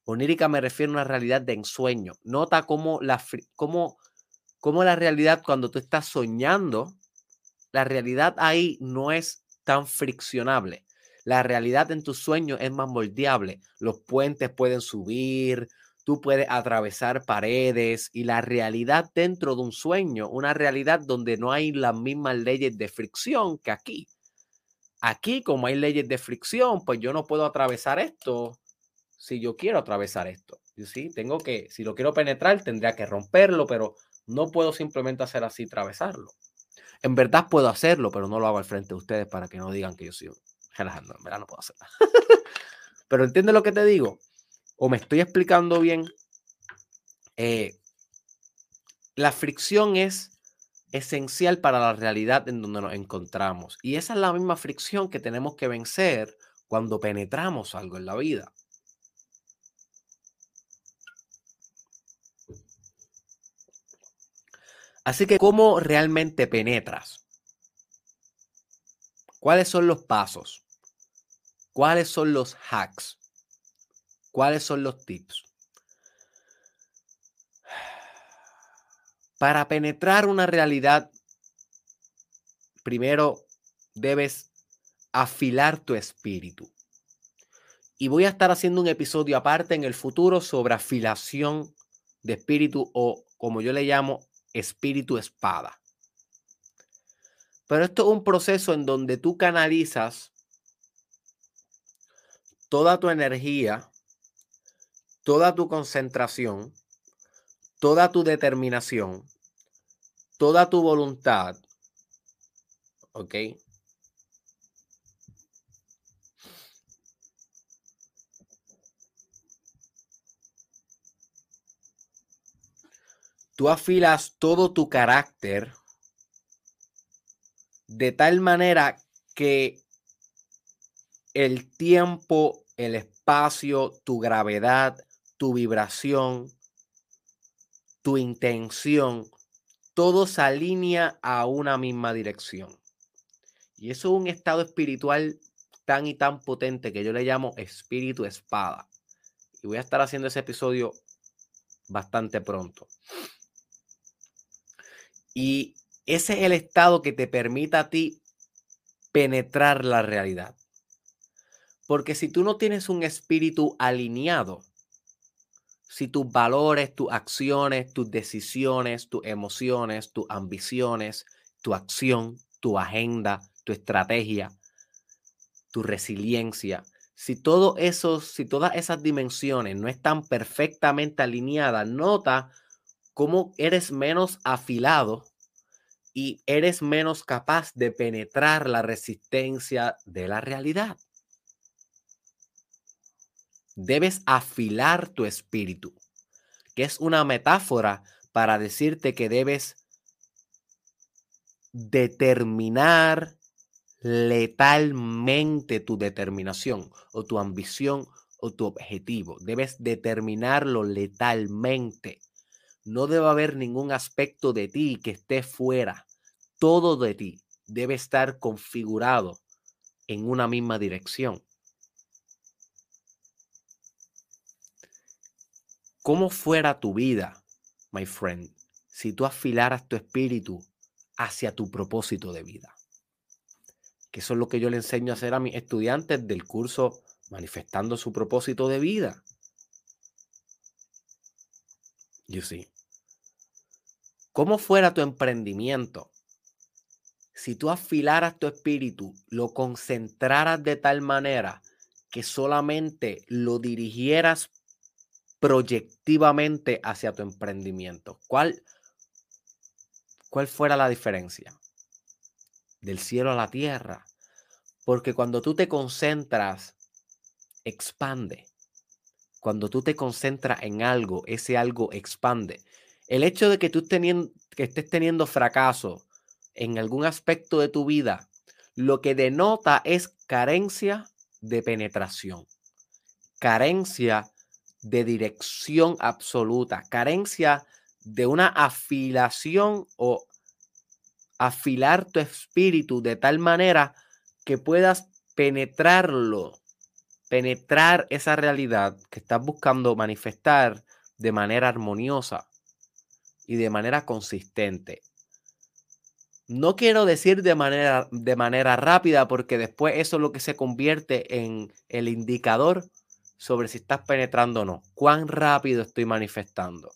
Onírica me refiero a una realidad de ensueño. Nota cómo la, cómo, cómo la realidad cuando tú estás soñando, la realidad ahí no es tan friccionable. La realidad en tu sueño es más moldeable. Los puentes pueden subir, tú puedes atravesar paredes y la realidad dentro de un sueño, una realidad donde no hay las mismas leyes de fricción que aquí. Aquí, como hay leyes de fricción, pues yo no puedo atravesar esto si yo quiero atravesar esto. ¿sí? Tengo que, si lo quiero penetrar, tendría que romperlo, pero no puedo simplemente hacer así, atravesarlo. En verdad puedo hacerlo, pero no lo hago al frente de ustedes para que no digan que yo soy relajando. En verdad no puedo hacerlo. (laughs) pero entiende lo que te digo o me estoy explicando bien, eh, la fricción es esencial para la realidad en donde nos encontramos. Y esa es la misma fricción que tenemos que vencer cuando penetramos algo en la vida. Así que, ¿cómo realmente penetras? ¿Cuáles son los pasos? ¿Cuáles son los hacks? ¿Cuáles son los tips? Para penetrar una realidad, primero debes afilar tu espíritu. Y voy a estar haciendo un episodio aparte en el futuro sobre afilación de espíritu o como yo le llamo espíritu espada. Pero esto es un proceso en donde tú canalizas toda tu energía toda tu concentración, toda tu determinación, toda tu voluntad, ¿ok? Tú afilas todo tu carácter de tal manera que el tiempo, el espacio, tu gravedad, tu vibración, tu intención, todo se alinea a una misma dirección. Y eso es un estado espiritual tan y tan potente que yo le llamo espíritu espada. Y voy a estar haciendo ese episodio bastante pronto. Y ese es el estado que te permite a ti penetrar la realidad. Porque si tú no tienes un espíritu alineado, si tus valores, tus acciones, tus decisiones, tus emociones, tus ambiciones, tu acción, tu agenda, tu estrategia, tu resiliencia, si todo eso, si todas esas dimensiones no están perfectamente alineadas, nota cómo eres menos afilado y eres menos capaz de penetrar la resistencia de la realidad. Debes afilar tu espíritu, que es una metáfora para decirte que debes determinar letalmente tu determinación o tu ambición o tu objetivo. Debes determinarlo letalmente. No debe haber ningún aspecto de ti que esté fuera. Todo de ti debe estar configurado en una misma dirección. ¿Cómo fuera tu vida, my friend, si tú afilaras tu espíritu hacia tu propósito de vida? Que eso es lo que yo le enseño a hacer a mis estudiantes del curso manifestando su propósito de vida. You see. ¿Cómo fuera tu emprendimiento? Si tú afilaras tu espíritu, lo concentraras de tal manera que solamente lo dirigieras proyectivamente hacia tu emprendimiento. ¿Cuál, ¿Cuál fuera la diferencia? Del cielo a la tierra. Porque cuando tú te concentras, expande. Cuando tú te concentras en algo, ese algo expande. El hecho de que tú estés teniendo fracaso en algún aspecto de tu vida, lo que denota es carencia de penetración, carencia de dirección absoluta, carencia de una afilación o afilar tu espíritu de tal manera que puedas penetrarlo, penetrar esa realidad que estás buscando manifestar de manera armoniosa y de manera consistente. No quiero decir de manera, de manera rápida porque después eso es lo que se convierte en el indicador sobre si estás penetrando o no. Cuán rápido estoy manifestando.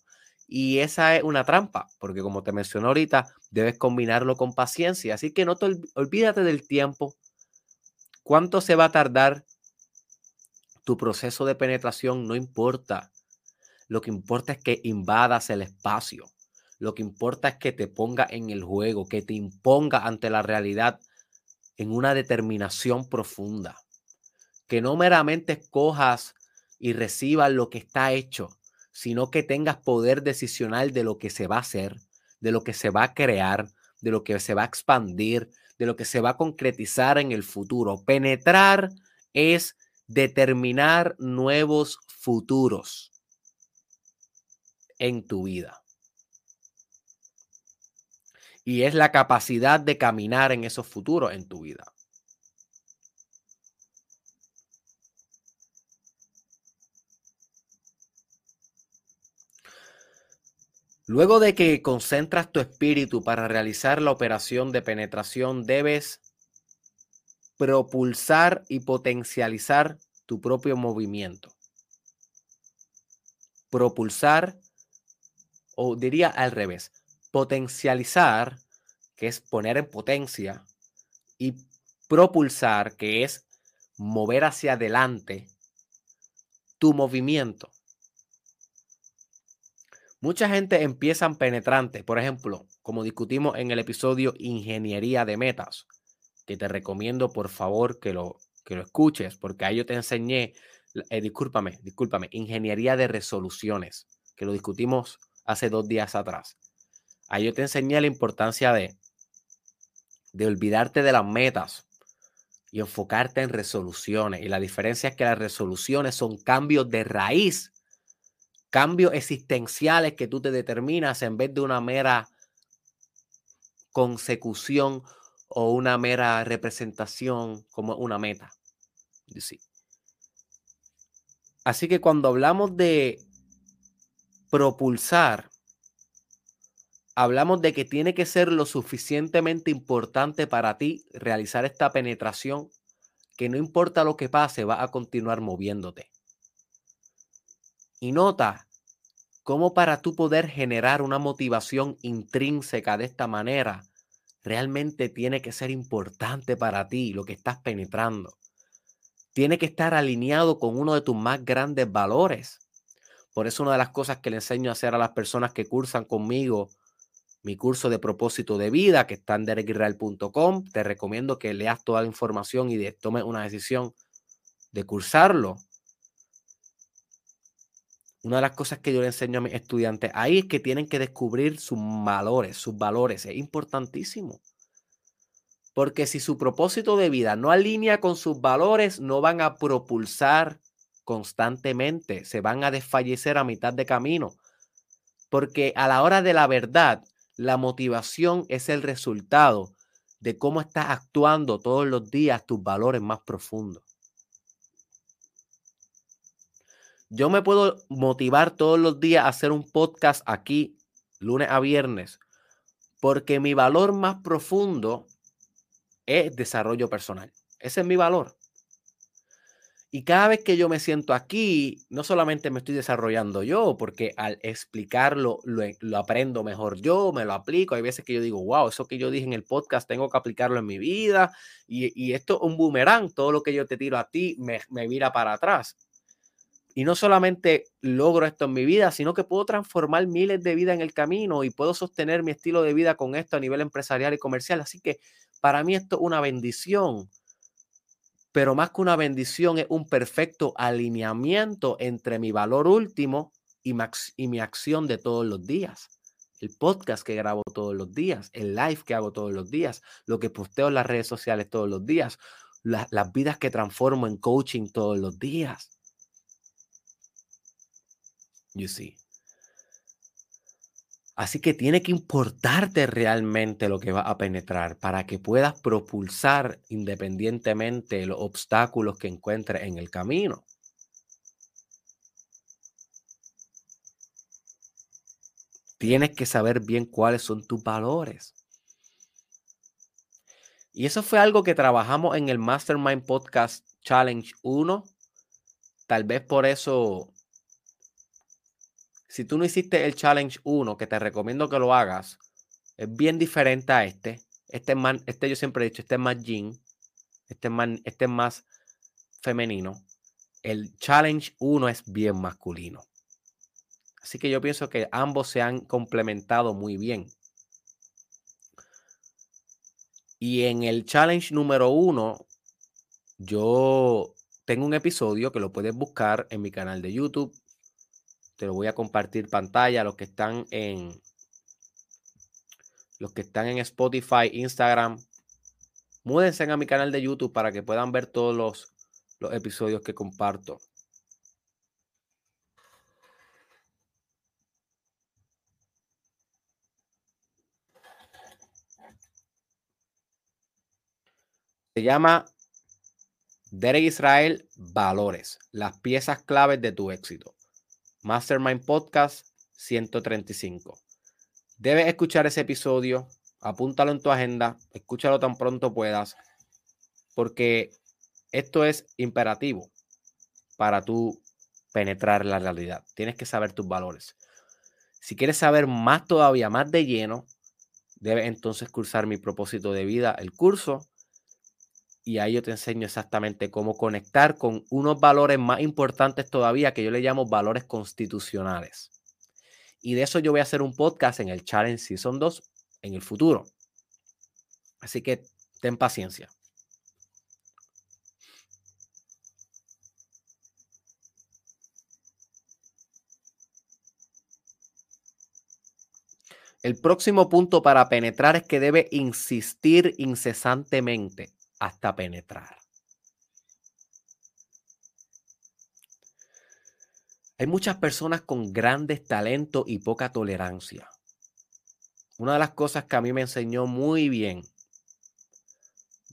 Y esa es una trampa, porque como te mencioné ahorita, debes combinarlo con paciencia. Así que no te olvídate del tiempo. ¿Cuánto se va a tardar tu proceso de penetración? No importa. Lo que importa es que invadas el espacio. Lo que importa es que te ponga en el juego, que te imponga ante la realidad en una determinación profunda. Que no meramente escojas y recibas lo que está hecho, sino que tengas poder decisional de lo que se va a hacer, de lo que se va a crear, de lo que se va a expandir, de lo que se va a concretizar en el futuro. Penetrar es determinar nuevos futuros en tu vida. Y es la capacidad de caminar en esos futuros en tu vida. Luego de que concentras tu espíritu para realizar la operación de penetración, debes propulsar y potencializar tu propio movimiento. Propulsar, o diría al revés, potencializar, que es poner en potencia, y propulsar, que es mover hacia adelante tu movimiento. Mucha gente empiezan penetrantes, por ejemplo, como discutimos en el episodio Ingeniería de Metas, que te recomiendo por favor que lo, que lo escuches, porque ahí yo te enseñé, eh, discúlpame, discúlpame, Ingeniería de Resoluciones, que lo discutimos hace dos días atrás. Ahí yo te enseñé la importancia de, de olvidarte de las metas y enfocarte en resoluciones. Y la diferencia es que las resoluciones son cambios de raíz cambios existenciales que tú te determinas en vez de una mera consecución o una mera representación como una meta. Así que cuando hablamos de propulsar, hablamos de que tiene que ser lo suficientemente importante para ti realizar esta penetración que no importa lo que pase, va a continuar moviéndote. Y nota cómo para tú poder generar una motivación intrínseca de esta manera, realmente tiene que ser importante para ti lo que estás penetrando. Tiene que estar alineado con uno de tus más grandes valores. Por eso una de las cosas que le enseño a hacer a las personas que cursan conmigo mi curso de propósito de vida que está en te recomiendo que leas toda la información y tomes una decisión de cursarlo una de las cosas que yo le enseño a mis estudiantes ahí es que tienen que descubrir sus valores, sus valores. Es importantísimo. Porque si su propósito de vida no alinea con sus valores, no van a propulsar constantemente, se van a desfallecer a mitad de camino. Porque a la hora de la verdad, la motivación es el resultado de cómo estás actuando todos los días tus valores más profundos. Yo me puedo motivar todos los días a hacer un podcast aquí, lunes a viernes, porque mi valor más profundo es desarrollo personal. Ese es mi valor. Y cada vez que yo me siento aquí, no solamente me estoy desarrollando yo, porque al explicarlo lo, aprendo mejor yo, me lo aplico. Hay veces que yo digo, wow, eso que yo dije en el podcast tengo que aplicarlo en mi vida. Y, esto es un boomerang, todo lo que yo te tiro a ti me, me mira para atrás. Y no solamente logro esto en mi vida, sino que puedo transformar miles de vidas en el camino y puedo sostener mi estilo de vida con esto a nivel empresarial y comercial. Así que para mí esto es una bendición. Pero más que una bendición es un perfecto alineamiento entre mi valor último y, y mi acción de todos los días. El podcast que grabo todos los días, el live que hago todos los días, lo que posteo en las redes sociales todos los días, las vidas que transformo en coaching todos los días. You see. Así que tiene que importarte realmente lo que va a penetrar para que puedas propulsar independientemente de los obstáculos que encuentres en el camino. Tienes que saber bien cuáles son tus valores. Y eso fue algo que trabajamos en el Mastermind Podcast Challenge 1. Tal vez por eso si tú no hiciste el Challenge 1, que te recomiendo que lo hagas, es bien diferente a este. Este, es este yo siempre he dicho, este es más jean, este es más, este es más femenino. El Challenge 1 es bien masculino. Así que yo pienso que ambos se han complementado muy bien. Y en el challenge número 1, yo tengo un episodio que lo puedes buscar en mi canal de YouTube te lo voy a compartir pantalla. Los que están en los que están en Spotify, Instagram, múdense a mi canal de YouTube para que puedan ver todos los, los episodios que comparto. Se llama Derek Israel Valores, las piezas claves de tu éxito. Mastermind Podcast 135. Debes escuchar ese episodio, apúntalo en tu agenda, escúchalo tan pronto puedas, porque esto es imperativo para tú penetrar la realidad. Tienes que saber tus valores. Si quieres saber más todavía, más de lleno, debes entonces cursar mi propósito de vida, el curso, y ahí yo te enseño exactamente cómo conectar con unos valores más importantes todavía que yo le llamo valores constitucionales. Y de eso yo voy a hacer un podcast en el Challenge Season 2 en el futuro. Así que ten paciencia. El próximo punto para penetrar es que debe insistir incesantemente hasta penetrar. Hay muchas personas con grandes talentos y poca tolerancia. Una de las cosas que a mí me enseñó muy bien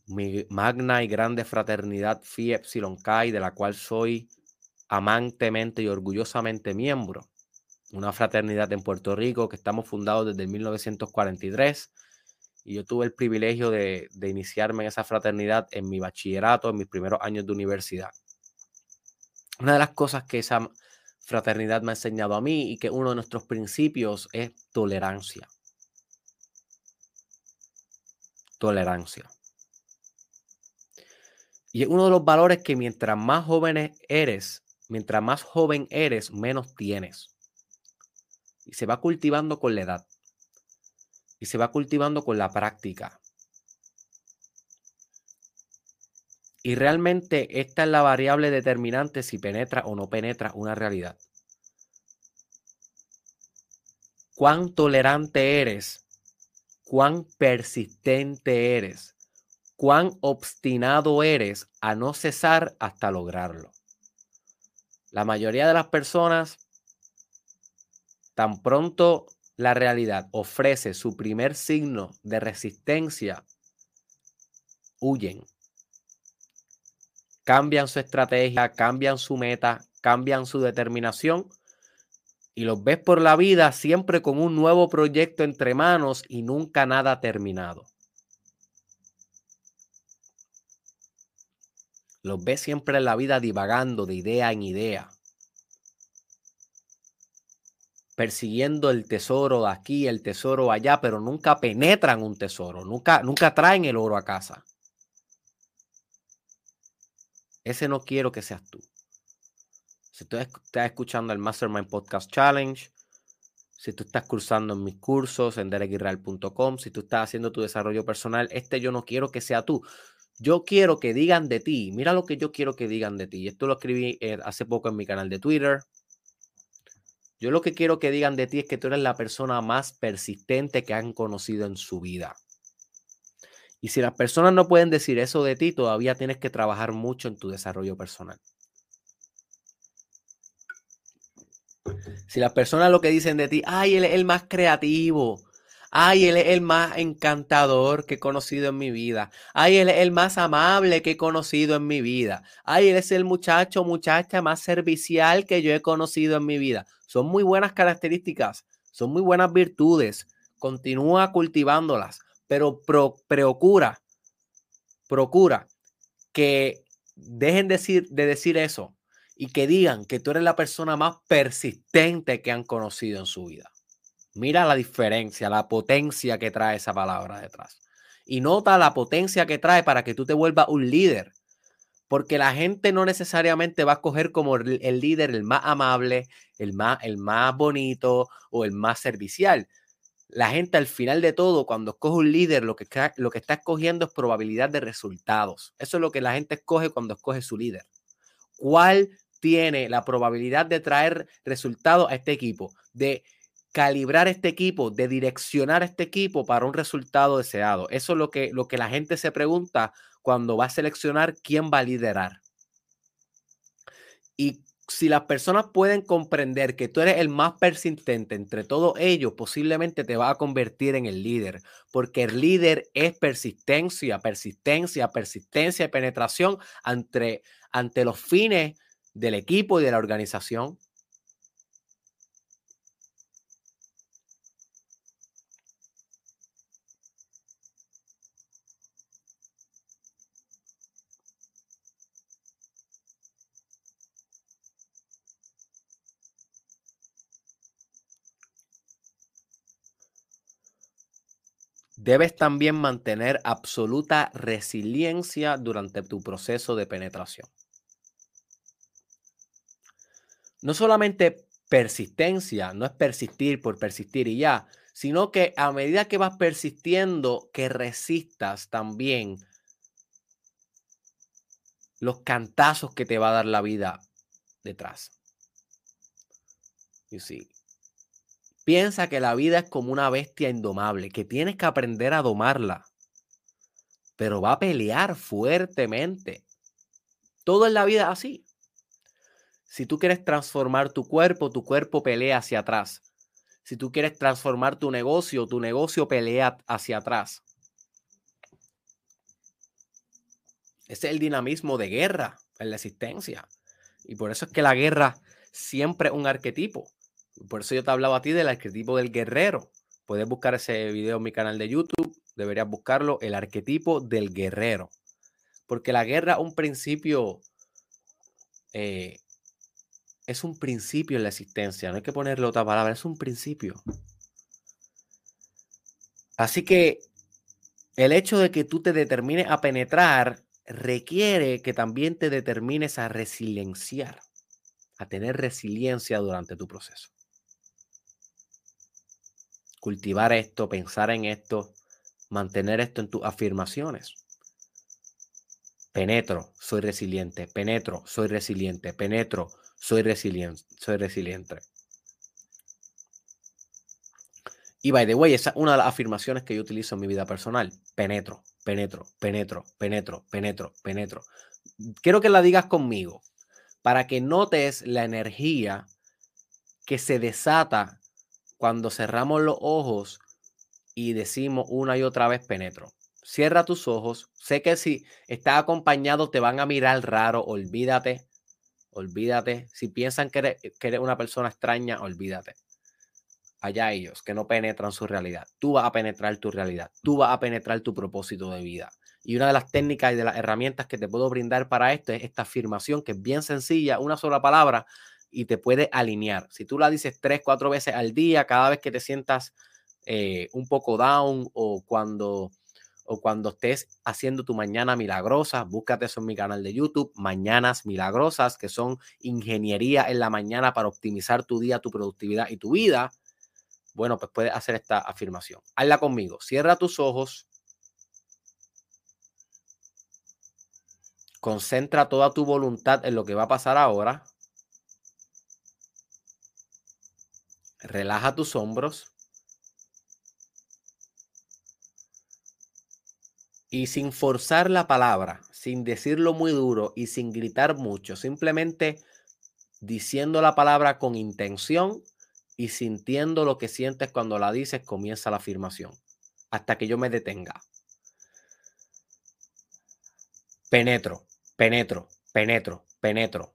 mi magna y grande fraternidad Phi Epsilon Chi, de la cual soy amantemente y orgullosamente miembro. Una fraternidad en Puerto Rico que estamos fundados desde 1943 y yo tuve el privilegio de, iniciarme en esa fraternidad en mi bachillerato, en mis primeros años de universidad. Una de las cosas que esa fraternidad me ha enseñado a mí y que uno de nuestros principios es tolerancia. Tolerancia. Y es uno de los valores que mientras más jóvenes eres, mientras más joven eres, menos tienes. Y se va cultivando con la edad y se va cultivando con la práctica. Y realmente esta es la variable determinante si penetra o no penetra una realidad. Cuán tolerante eres, cuán persistente eres, cuán obstinado eres a no cesar hasta lograrlo. La mayoría de las personas, tan pronto la realidad ofrece su primer signo de resistencia, huyen. Cambian su estrategia, cambian su meta, cambian su determinación y los ves por la vida siempre con un nuevo proyecto entre manos y nunca nada terminado. Los ves siempre en la vida divagando de idea en idea persiguiendo el tesoro de aquí, el tesoro allá, pero nunca penetran un tesoro, nunca, nunca traen el oro a casa. Ese no quiero que seas tú. Si tú estás escuchando el Mastermind Podcast Challenge, si tú estás cursando en mis cursos en derekirreal.com, si tú estás haciendo tu desarrollo personal, este yo no quiero que sea tú. Yo quiero que digan de ti. Mira lo que yo quiero que digan de ti. Esto lo escribí eh, hace poco en mi canal de Twitter. Yo lo que quiero que digan de ti es que tú eres la persona más persistente que han conocido en su vida. Y si las personas no pueden decir eso de ti, todavía tienes que trabajar mucho en tu desarrollo personal. Si las personas lo que dicen de ti, ay, él es el más creativo, ay, él es el más encantador que he conocido en mi vida, ay, él es el más amable que he conocido en mi vida, ay, él es el muchacho, muchacha más servicial que yo he conocido en mi vida. Son muy buenas características, son muy buenas virtudes. Continúa cultivándolas, pero procura, procura que dejen decir, de decir eso y que digan que tú eres la persona más persistente que han conocido en su vida. Mira la diferencia, la potencia que trae esa palabra detrás. Y nota la potencia que trae para que tú te vuelvas un líder. Porque la gente no necesariamente va a coger como el, líder el más amable, el más, el más bonito o el más servicial. La gente al final de todo, cuando escoge un líder, lo que, lo que está escogiendo es probabilidad de resultados. Eso es lo que la gente escoge cuando escoge su líder. ¿Cuál tiene la probabilidad de traer resultados a este equipo? De calibrar este equipo, de direccionar este equipo para un resultado deseado. Eso es lo que, lo que la gente se pregunta cuando va a seleccionar quién va a liderar. Y si las personas pueden comprender que tú eres el más persistente entre todos ellos, posiblemente te va a convertir en el líder, porque el líder es persistencia, persistencia, persistencia y penetración ante, ante los fines del equipo y de la organización. Debes también mantener absoluta resiliencia durante tu proceso de penetración. No solamente persistencia, no es persistir por persistir y ya, sino que a medida que vas persistiendo, que resistas también los cantazos que te va a dar la vida detrás. You see. Piensa que la vida es como una bestia indomable, que tienes que aprender a domarla, pero va a pelear fuertemente. Todo en la vida así. Si tú quieres transformar tu cuerpo, tu cuerpo pelea hacia atrás. Si tú quieres transformar tu negocio, tu negocio pelea hacia atrás. Ese es el dinamismo de guerra en la existencia. Y por eso es que la guerra siempre es un arquetipo. Por eso yo te hablaba a ti del arquetipo del guerrero. Puedes buscar ese video en mi canal de YouTube. Deberías buscarlo, el arquetipo del guerrero. Porque la guerra un principio, eh, es un principio en la existencia. No hay que ponerle otra palabra, es un principio. Así que el hecho de que tú te determines a penetrar requiere que también te determines a resilienciar, a tener resiliencia durante tu proceso cultivar esto, pensar en esto, mantener esto en tus afirmaciones. Penetro, soy resiliente. Penetro, soy resiliente. Penetro, soy resiliente. Soy resiliente. Y by the way, esa es una de las afirmaciones que yo utilizo en mi vida personal. Penetro, penetro, penetro, penetro, penetro, penetro. Quiero que la digas conmigo para que notes la energía que se desata cuando cerramos los ojos y decimos una y otra vez penetro. Cierra tus ojos. Sé que si estás acompañado te van a mirar raro. Olvídate. Olvídate. Si piensan que eres, una persona extraña, olvídate. Allá ellos que no penetran su realidad. Tú vas a penetrar tu realidad. Tú vas a penetrar tu propósito de vida. Y una de las técnicas y de las herramientas que te puedo brindar para esto es esta afirmación que es bien sencilla, una sola palabra, y te puede alinear. Si tú la dices tres, cuatro veces al día, cada vez que te sientas eh, un poco down o cuando, o cuando estés haciendo tu mañana milagrosa, búscate eso en mi canal de YouTube, Mañanas Milagrosas, que son ingeniería en la mañana para optimizar tu día, tu productividad y tu vida. Bueno, pues puedes hacer esta afirmación. Hazla conmigo. Cierra tus ojos. Concentra toda tu voluntad en lo que va a pasar ahora. Relaja tus hombros. Y sin forzar la palabra, sin decirlo muy duro y sin gritar mucho, simplemente diciendo la palabra con intención, y sintiendo lo que sientes cuando la dices, comienza la afirmación. Hasta que yo me detenga. Penetro, penetro, penetro, penetro,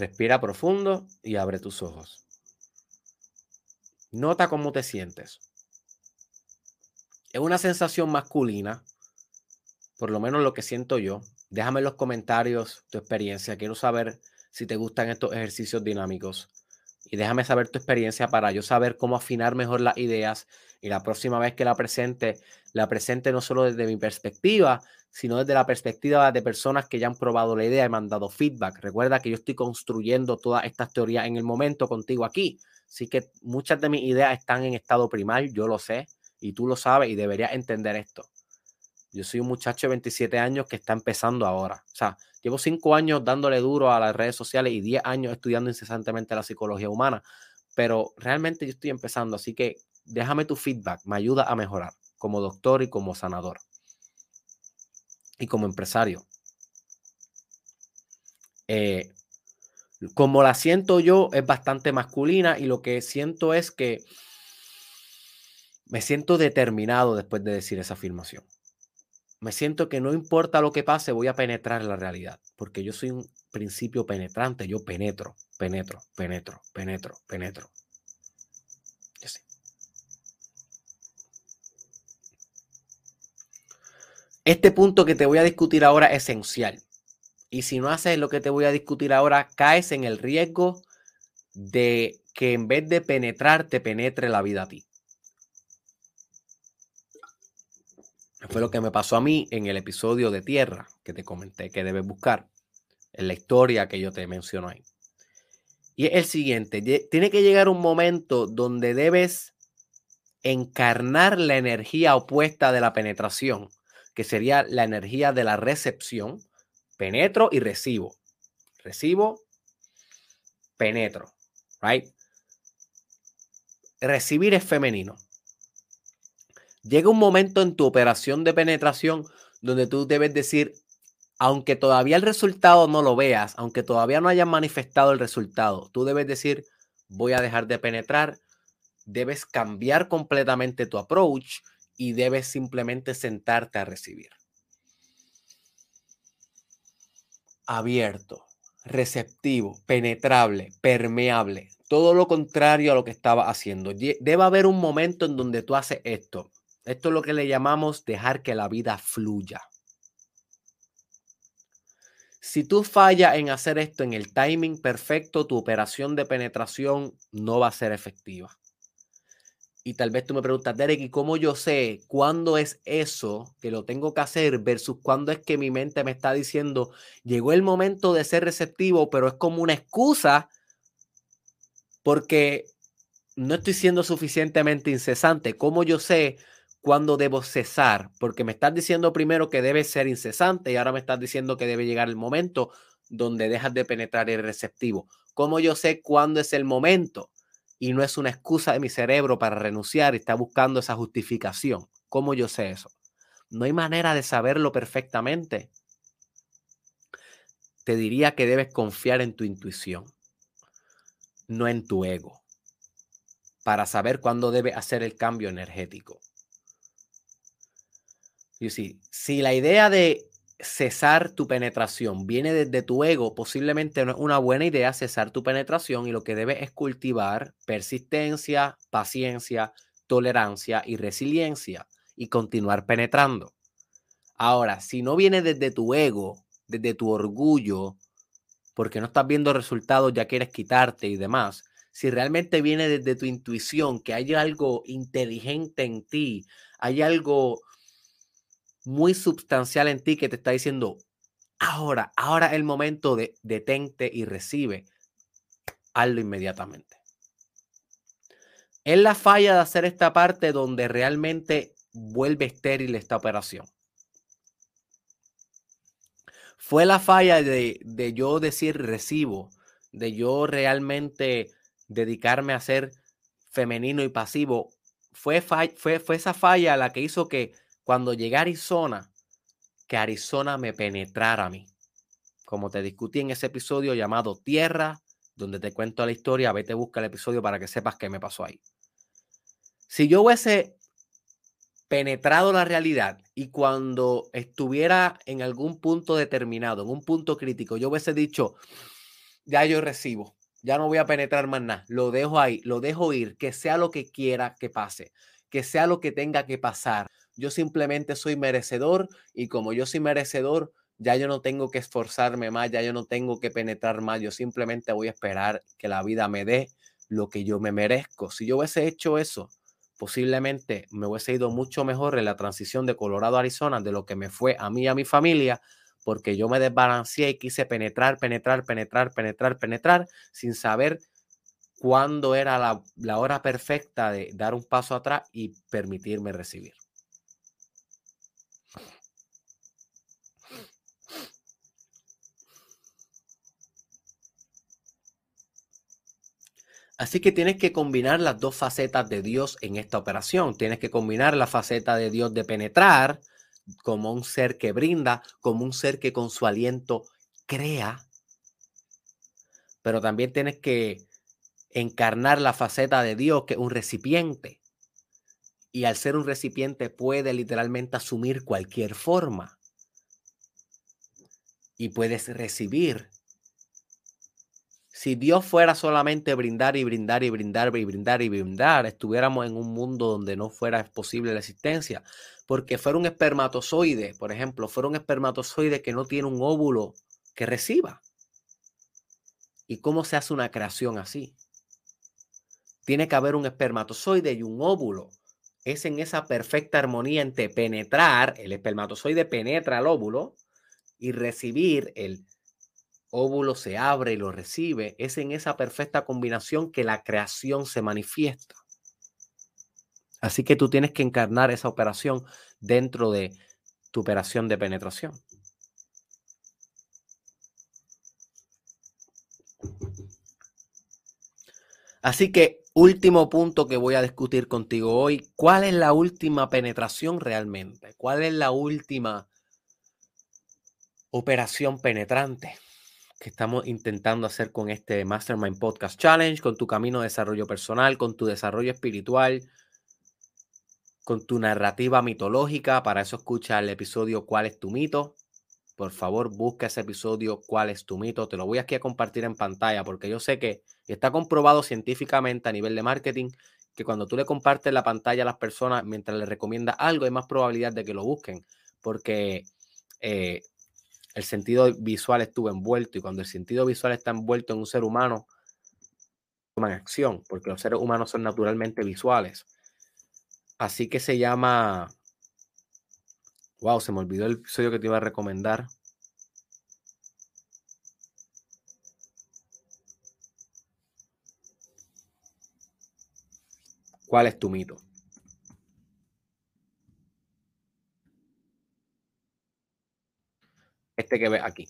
Respira profundo y abre tus ojos. Nota cómo te sientes. Es una sensación masculina, por lo menos lo que siento yo. Déjame en los comentarios tu experiencia. Quiero saber si te gustan estos ejercicios dinámicos. Y déjame saber tu experiencia para yo saber cómo afinar mejor las ideas y la próxima vez que la presente, la presente no solo desde mi perspectiva, sino desde la perspectiva de personas que ya han probado la idea y me han dado feedback. Recuerda que yo estoy construyendo todas estas teorías en el momento contigo aquí. Así que muchas de mis ideas están en estado primario, yo lo sé, y tú lo sabes y deberías entender esto. Yo soy un muchacho de 27 años que está empezando ahora. O sea, llevo 5 años dándole duro a las redes sociales y 10 años estudiando incesantemente la psicología humana, pero realmente yo estoy empezando, así que déjame tu feedback, me ayuda a mejorar como doctor y como sanador y como empresario. Eh, como la siento yo, es bastante masculina y lo que siento es que me siento determinado después de decir esa afirmación. Me siento que no importa lo que pase, voy a penetrar en la realidad, porque yo soy un principio penetrante, yo penetro, penetro, penetro, penetro, penetro. Este punto que te voy a discutir ahora es esencial. Y si no haces lo que te voy a discutir ahora, caes en el riesgo de que en vez de penetrar, te penetre la vida a ti. Fue lo que me pasó a mí en el episodio de Tierra que te comenté que debes buscar, en la historia que yo te menciono ahí. Y es el siguiente, tiene que llegar un momento donde debes encarnar la energía opuesta de la penetración que sería la energía de la recepción. Penetro y recibo. Recibo, penetro. Right? Recibir es femenino. Llega un momento en tu operación de penetración donde tú debes decir, aunque todavía el resultado no lo veas, aunque todavía no hayas manifestado el resultado, tú debes decir, voy a dejar de penetrar, debes cambiar completamente tu approach y debes simplemente sentarte a recibir. Abierto, receptivo, penetrable, permeable. Todo lo contrario a lo que estaba haciendo. Debe haber un momento en donde tú haces esto. Esto es lo que le llamamos dejar que la vida fluya. Si tú fallas en hacer esto en el timing perfecto, tu operación de penetración no va a ser efectiva. Y tal vez tú me preguntas, Derek, ¿y cómo yo sé cuándo es eso que lo tengo que hacer versus cuándo es que mi mente me está diciendo, llegó el momento de ser receptivo, pero es como una excusa porque no estoy siendo suficientemente incesante? ¿Cómo yo sé cuándo debo cesar? Porque me estás diciendo primero que debe ser incesante y ahora me estás diciendo que debe llegar el momento donde dejas de penetrar el receptivo. ¿Cómo yo sé cuándo es el momento? y no es una excusa de mi cerebro para renunciar y está buscando esa justificación. ¿Cómo yo sé eso? No hay manera de saberlo perfectamente. Te diría que debes confiar en tu intuición, no en tu ego, para saber cuándo debe hacer el cambio energético. Y si, si la idea de cesar tu penetración viene desde tu ego, posiblemente no es una buena idea cesar tu penetración y lo que debes es cultivar persistencia, paciencia, tolerancia y resiliencia y continuar penetrando. Ahora, si no viene desde tu ego, desde tu orgullo, porque no estás viendo resultados, ya quieres quitarte y demás, si realmente viene desde tu intuición, que hay algo inteligente en ti, hay algo muy sustancial en ti que te está diciendo, ahora, ahora es el momento de detente y recibe, hazlo inmediatamente. Es la falla de hacer esta parte donde realmente vuelve estéril esta operación. Fue la falla de, de yo decir recibo, de yo realmente dedicarme a ser femenino y pasivo. Fue, fue, fue esa falla la que hizo que cuando llegué a Arizona, que Arizona me penetrara a mí. Como te discutí en ese episodio llamado Tierra, donde te cuento la historia, vete a buscar el episodio para que sepas qué me pasó ahí. Si yo hubiese penetrado la realidad y cuando estuviera en algún punto determinado, en un punto crítico, yo hubiese dicho, ya yo recibo, ya no voy a penetrar más nada, lo dejo ahí, lo dejo ir, que sea lo que quiera que pase, que sea lo que tenga que pasar. Yo simplemente soy merecedor y como yo soy merecedor, ya yo no tengo que esforzarme más, ya yo no tengo que penetrar más, yo simplemente voy a esperar que la vida me dé lo que yo me merezco. Si yo hubiese hecho eso, posiblemente me hubiese ido mucho mejor en la transición de Colorado a Arizona de lo que me fue a mí y a mi familia, porque yo me desbalanceé y quise penetrar, penetrar, penetrar, penetrar, penetrar, sin saber cuándo era la, la hora perfecta de dar un paso atrás y permitirme recibir. Así que tienes que combinar las dos facetas de Dios en esta operación. Tienes que combinar la faceta de Dios de penetrar como un ser que brinda, como un ser que con su aliento crea. Pero también tienes que encarnar la faceta de Dios que es un recipiente. Y al ser un recipiente puede literalmente asumir cualquier forma. Y puedes recibir si Dios fuera solamente brindar y brindar y brindar y brindar y brindar, estuviéramos en un mundo donde no fuera posible la existencia. Porque fuera un espermatozoide, por ejemplo, fuera un espermatozoide que no tiene un óvulo que reciba. ¿Y cómo se hace una creación así? Tiene que haber un espermatozoide y un óvulo. Es en esa perfecta armonía entre penetrar, el espermatozoide penetra el óvulo y recibir el óvulo se abre y lo recibe, es en esa perfecta combinación que la creación se manifiesta. Así que tú tienes que encarnar esa operación dentro de tu operación de penetración. Así que último punto que voy a discutir contigo hoy, ¿cuál es la última penetración realmente? ¿Cuál es la última operación penetrante? Que estamos intentando hacer con este Mastermind Podcast Challenge, con tu camino de desarrollo personal, con tu desarrollo espiritual, con tu narrativa mitológica. Para eso escucha el episodio ¿Cuál es tu mito? Por favor, busca ese episodio ¿Cuál es tu mito? Te lo voy aquí a compartir en pantalla porque yo sé que está comprobado científicamente a nivel de marketing que cuando tú le compartes la pantalla a las personas mientras les recomienda algo, hay más probabilidad de que lo busquen porque eh, el sentido visual estuvo envuelto y cuando el sentido visual está envuelto en un ser humano, toman acción, porque los seres humanos son naturalmente visuales. Así que se llama... Wow, se me olvidó el episodio que te iba a recomendar. ¿Cuál es tu mito? Este que ves aquí.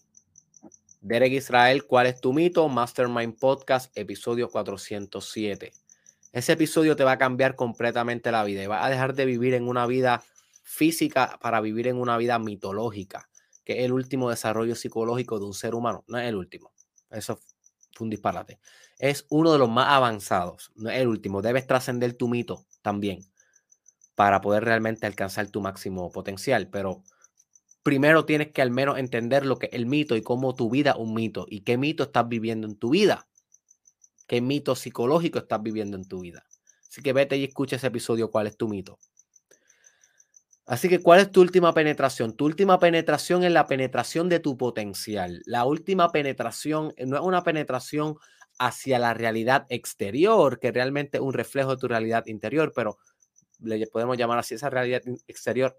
Derek Israel, ¿cuál es tu mito? Mastermind Podcast, episodio 407. Ese episodio te va a cambiar completamente la vida y vas a dejar de vivir en una vida física para vivir en una vida mitológica, que es el último desarrollo psicológico de un ser humano. No es el último. Eso fue un disparate. Es uno de los más avanzados. No es el último. Debes trascender tu mito también para poder realmente alcanzar tu máximo potencial. Pero primero tienes que al menos entender lo que es el mito y cómo tu vida es un mito y qué mito estás viviendo en tu vida. ¿Qué mito psicológico estás viviendo en tu vida? Así que vete y escucha ese episodio, cuál es tu mito. Así que, ¿cuál es tu última penetración? Tu última penetración es la penetración de tu potencial. La última penetración no es una penetración hacia la realidad exterior, que realmente es un reflejo de tu realidad interior, pero le podemos llamar así esa realidad exterior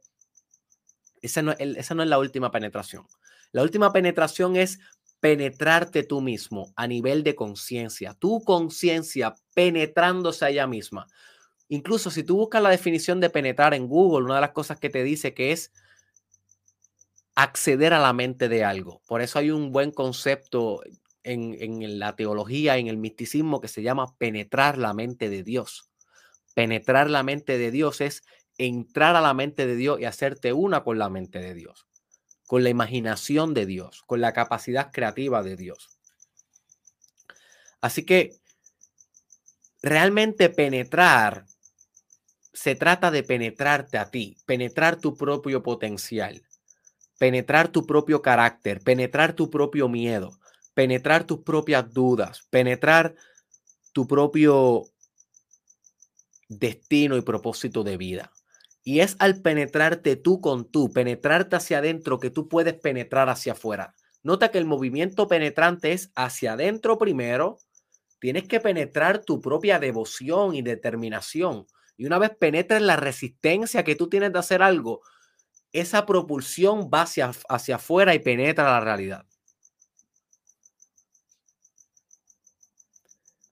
esa no, es la última penetración. La última penetración es penetrarte tú mismo a nivel de conciencia, tu conciencia penetrándose a ella misma. Incluso si tú buscas la definición de penetrar en Google, una de las cosas que te dice que es acceder a la mente de algo. Por eso hay un buen concepto en, en la teología, en el misticismo, que se llama penetrar la mente de Dios. Penetrar la mente de Dios es entrar a la mente de Dios y hacerte una con la mente de Dios, con la imaginación de Dios, con la capacidad creativa de Dios. Así que realmente penetrar se trata de penetrarte a ti, penetrar tu propio potencial, penetrar tu propio carácter, penetrar tu propio miedo, penetrar tus propias dudas, penetrar tu propio destino y propósito de vida. Y es al penetrarte tú con tú, penetrarte hacia adentro, que tú puedes penetrar hacia afuera. Nota que el movimiento penetrante es hacia adentro primero. Tienes que penetrar tu propia devoción y determinación. Y una vez penetres la resistencia que tú tienes de hacer algo, esa propulsión va hacia, hacia afuera y penetra la realidad.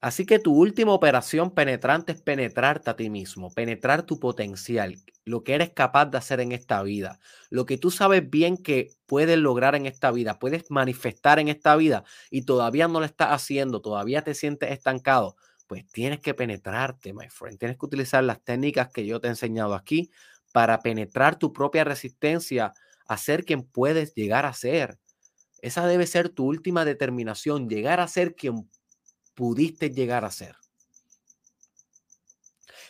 Así que tu última operación penetrante es penetrarte a ti mismo, penetrar tu potencial, lo que eres capaz de hacer en esta vida, lo que tú sabes bien que puedes lograr en esta vida, puedes manifestar en esta vida y todavía no lo estás haciendo, todavía te sientes estancado, pues tienes que penetrarte, my friend. Tienes que utilizar las técnicas que yo te he enseñado aquí para penetrar tu propia resistencia a ser quien puedes llegar a ser. Esa debe ser tu última determinación, llegar a ser quien pudiste llegar a ser.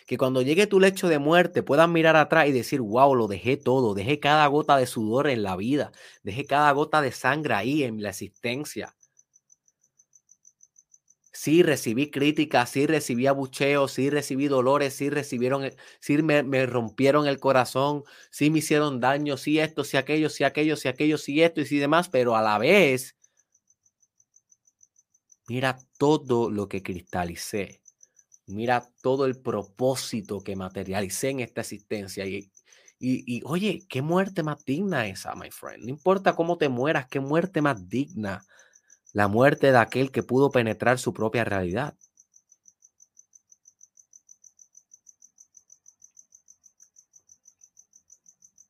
Que cuando llegue tu lecho de muerte puedas mirar atrás y decir, wow, lo dejé todo, dejé cada gota de sudor en la vida, dejé cada gota de sangre ahí en la existencia. Sí recibí críticas, sí recibí abucheos, sí recibí dolores, sí recibieron, sí me, me, rompieron el corazón, sí me hicieron daño, sí esto, sí aquello, sí aquello, sí aquello, sí esto y sí demás, pero a la vez Mira todo lo que cristalicé. Mira todo el propósito que materialicé en esta existencia. Y, y, oye, qué muerte más digna esa, my friend. No importa cómo te mueras, qué muerte más digna. La muerte de aquel que pudo penetrar su propia realidad.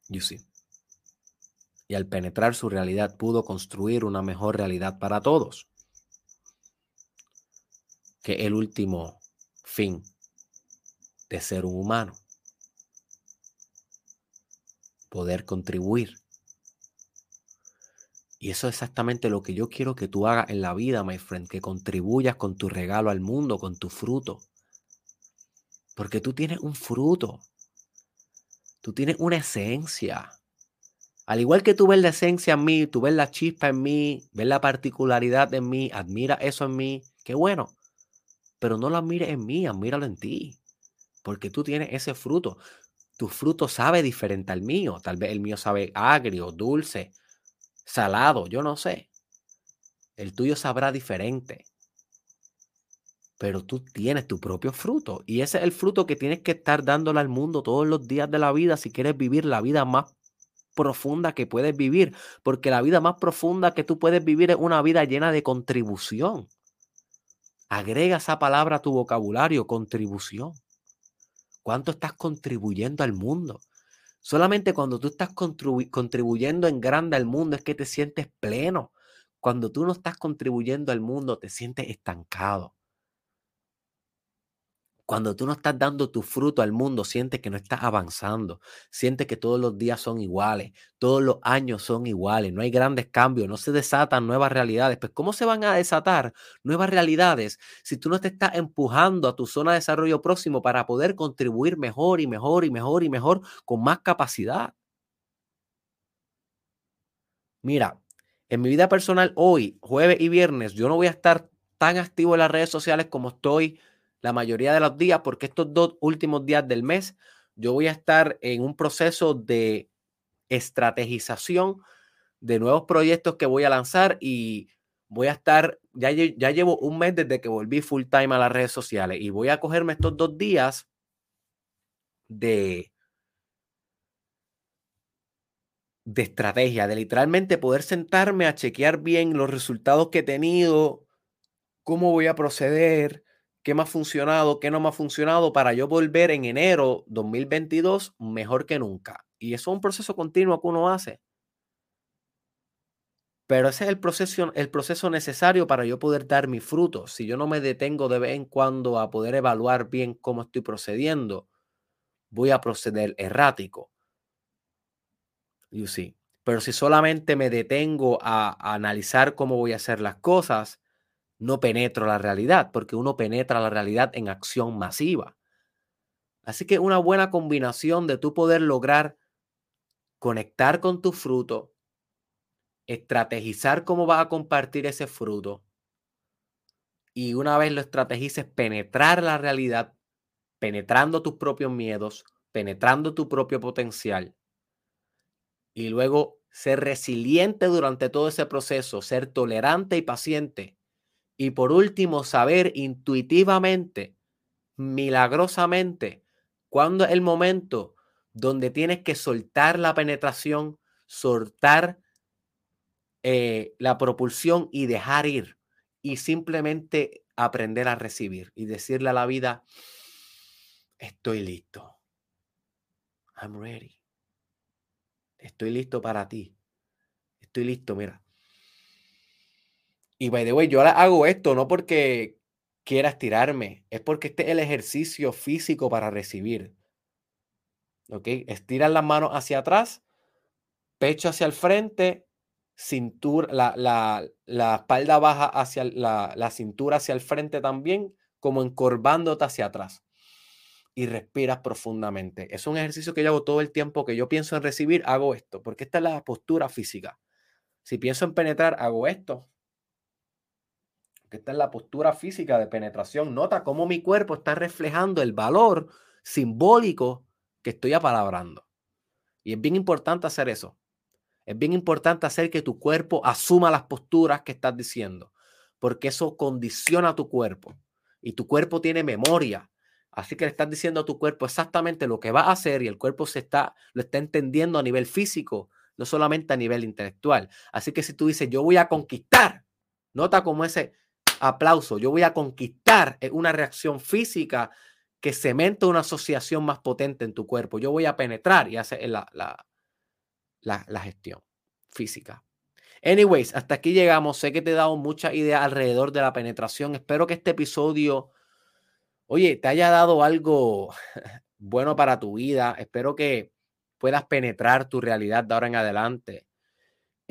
You see. Y al penetrar su realidad pudo construir una mejor realidad para todos que el último fin de ser un humano. Poder contribuir. Y eso es exactamente lo que yo quiero que tú hagas en la vida, my friend, que contribuyas con tu regalo al mundo, con tu fruto. Porque tú tienes un fruto. Tú tienes una esencia. Al igual que tú ves la esencia en mí, tú ves la chispa en mí, ves la particularidad en mí, admira eso en mí, qué bueno pero no lo admires en mí, admíralo en ti, porque tú tienes ese fruto. Tu fruto sabe diferente al mío, tal vez el mío sabe agrio, dulce, salado, yo no sé. El tuyo sabrá diferente. Pero tú tienes tu propio fruto y ese es el fruto que tienes que estar dándole al mundo todos los días de la vida si quieres vivir la vida más profunda que puedes vivir, porque la vida más profunda que tú puedes vivir es una vida llena de contribución. Agrega esa palabra a tu vocabulario, contribución. ¿Cuánto estás contribuyendo al mundo? Solamente cuando tú estás contribuyendo en grande al mundo es que te sientes pleno. Cuando tú no estás contribuyendo al mundo, te sientes estancado. Cuando tú no estás dando tu fruto al mundo, sientes que no estás avanzando, sientes que todos los días son iguales, todos los años son iguales, no hay grandes cambios, no se desatan nuevas realidades. Pues ¿cómo se van a desatar nuevas realidades si tú no te estás empujando a tu zona de desarrollo próximo para poder contribuir mejor y mejor y mejor y mejor con más capacidad? Mira, en mi vida personal hoy, jueves y viernes, yo no voy a estar tan activo en las redes sociales como estoy la mayoría de los días, porque estos dos últimos días del mes yo voy a estar en un proceso de estrategización de nuevos proyectos que voy a lanzar y voy a estar, ya, ya llevo un mes desde que volví full time a las redes sociales y voy a cogerme estos dos días de, de estrategia, de literalmente poder sentarme a chequear bien los resultados que he tenido, cómo voy a proceder, qué me ha funcionado, qué no me ha funcionado, para yo volver en enero 2022 mejor que nunca. Y eso es un proceso continuo que uno hace. Pero ese es el proceso, el proceso necesario para yo poder dar mi fruto. Si yo no me detengo de vez en cuando a poder evaluar bien cómo estoy procediendo, voy a proceder errático. You see. Pero si solamente me detengo a analizar cómo voy a hacer las cosas, no penetro la realidad, porque uno penetra la realidad en acción masiva. Así que una buena combinación de tu poder lograr conectar con tu fruto, estrategizar cómo vas a compartir ese fruto y una vez lo estrategices, penetrar la realidad, penetrando tus propios miedos, penetrando tu propio potencial y luego ser resiliente durante todo ese proceso, ser tolerante y paciente y por último saber intuitivamente, milagrosamente, cuándo es el momento donde tienes que soltar la penetración, soltar eh, la propulsión y dejar ir y simplemente aprender a recibir y decirle a la vida, estoy listo. I'm ready. Estoy listo para ti. Estoy listo, mira. Y by the way, yo hago esto no porque quiera estirarme, es porque este es el ejercicio físico para recibir. ¿Ok? Estiras las manos hacia atrás, pecho hacia el frente, cintura, la, la, espalda baja hacia la, la, cintura hacia el frente también, como encorvándote hacia atrás. Y respiras profundamente. Es un ejercicio que yo hago todo el tiempo que yo pienso en recibir, hago esto, porque esta es la postura física. Si pienso en penetrar, hago esto. Que esta es la postura física de penetración. Nota cómo mi cuerpo está reflejando el valor simbólico que estoy apalabrando. Y es bien importante hacer eso. Es bien importante hacer que tu cuerpo asuma las posturas que estás diciendo, porque eso condiciona a tu cuerpo y tu cuerpo tiene memoria. Así que le estás diciendo a tu cuerpo exactamente lo que va a hacer y el cuerpo se está, lo está entendiendo a nivel físico, no solamente a nivel intelectual. Así que si tú dices, yo voy a conquistar, nota como ese aplauso, yo voy a conquistar es una reacción física que cementa una asociación más potente en tu cuerpo. Yo voy a penetrar y hacer la, la, la, gestión física. Anyways, hasta aquí llegamos. Sé que te he dado mucha idea alrededor de la penetración. Espero que este episodio, oye, te haya dado algo (laughs) bueno para tu vida. Espero que puedas penetrar tu realidad de ahora en adelante.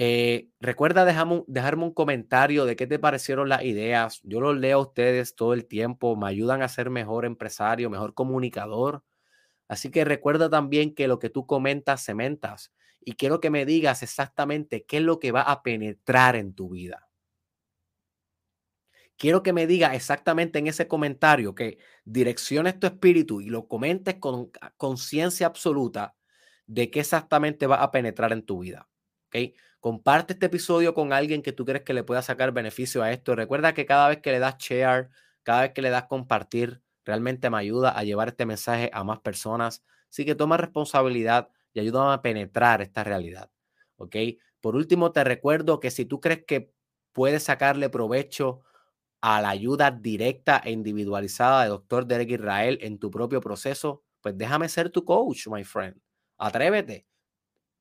Eh, recuerda dejarme, dejarme, un comentario de qué te parecieron las ideas. Yo los leo a ustedes todo el tiempo. Me ayudan a ser mejor empresario, mejor comunicador. Así que recuerda también que lo que tú comentas, cementas y quiero que me digas exactamente qué es lo que va a penetrar en tu vida. Quiero que me digas exactamente en ese comentario que direcciones tu espíritu y lo comentes con conciencia absoluta de qué exactamente va a penetrar en tu vida. ¿Okay? Comparte este episodio con alguien que tú crees que le pueda sacar beneficio a esto. Recuerda que cada vez que le das share, cada vez que le das compartir, realmente me ayuda a llevar este mensaje a más personas. Así que toma responsabilidad y ayúdame a penetrar esta realidad. ¿Ok? Por último, te recuerdo que si tú crees que puedes sacarle provecho a la ayuda directa e individualizada de Dr. Derek Israel en tu propio proceso, pues déjame ser tu coach, my friend. Atrévete.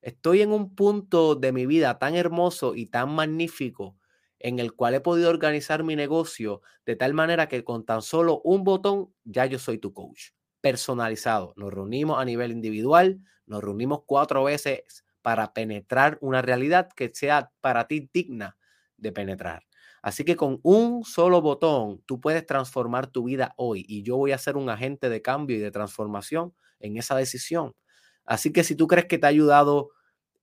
Estoy en un punto de mi vida tan hermoso y tan magnífico en el cual he podido organizar mi negocio de tal manera que con tan solo un botón ya yo soy tu coach personalizado. Nos reunimos a nivel individual, nos reunimos cuatro veces para penetrar una realidad que sea para ti digna de penetrar. Así que con un solo botón tú puedes transformar tu vida hoy y yo voy a ser un agente de cambio y de transformación en esa decisión. Así que si tú crees que te ha ayudado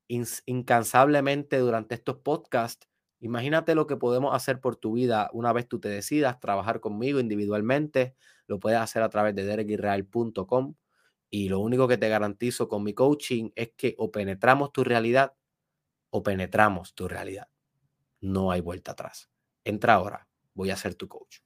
incansablemente durante estos podcasts, imagínate lo que podemos hacer por tu vida una vez tú te decidas trabajar conmigo individualmente. Lo puedes hacer a través de derekisrael.com y lo único que te garantizo con mi coaching es que o penetramos tu realidad o penetramos tu realidad. No hay vuelta atrás. Entra ahora, voy a ser tu coach.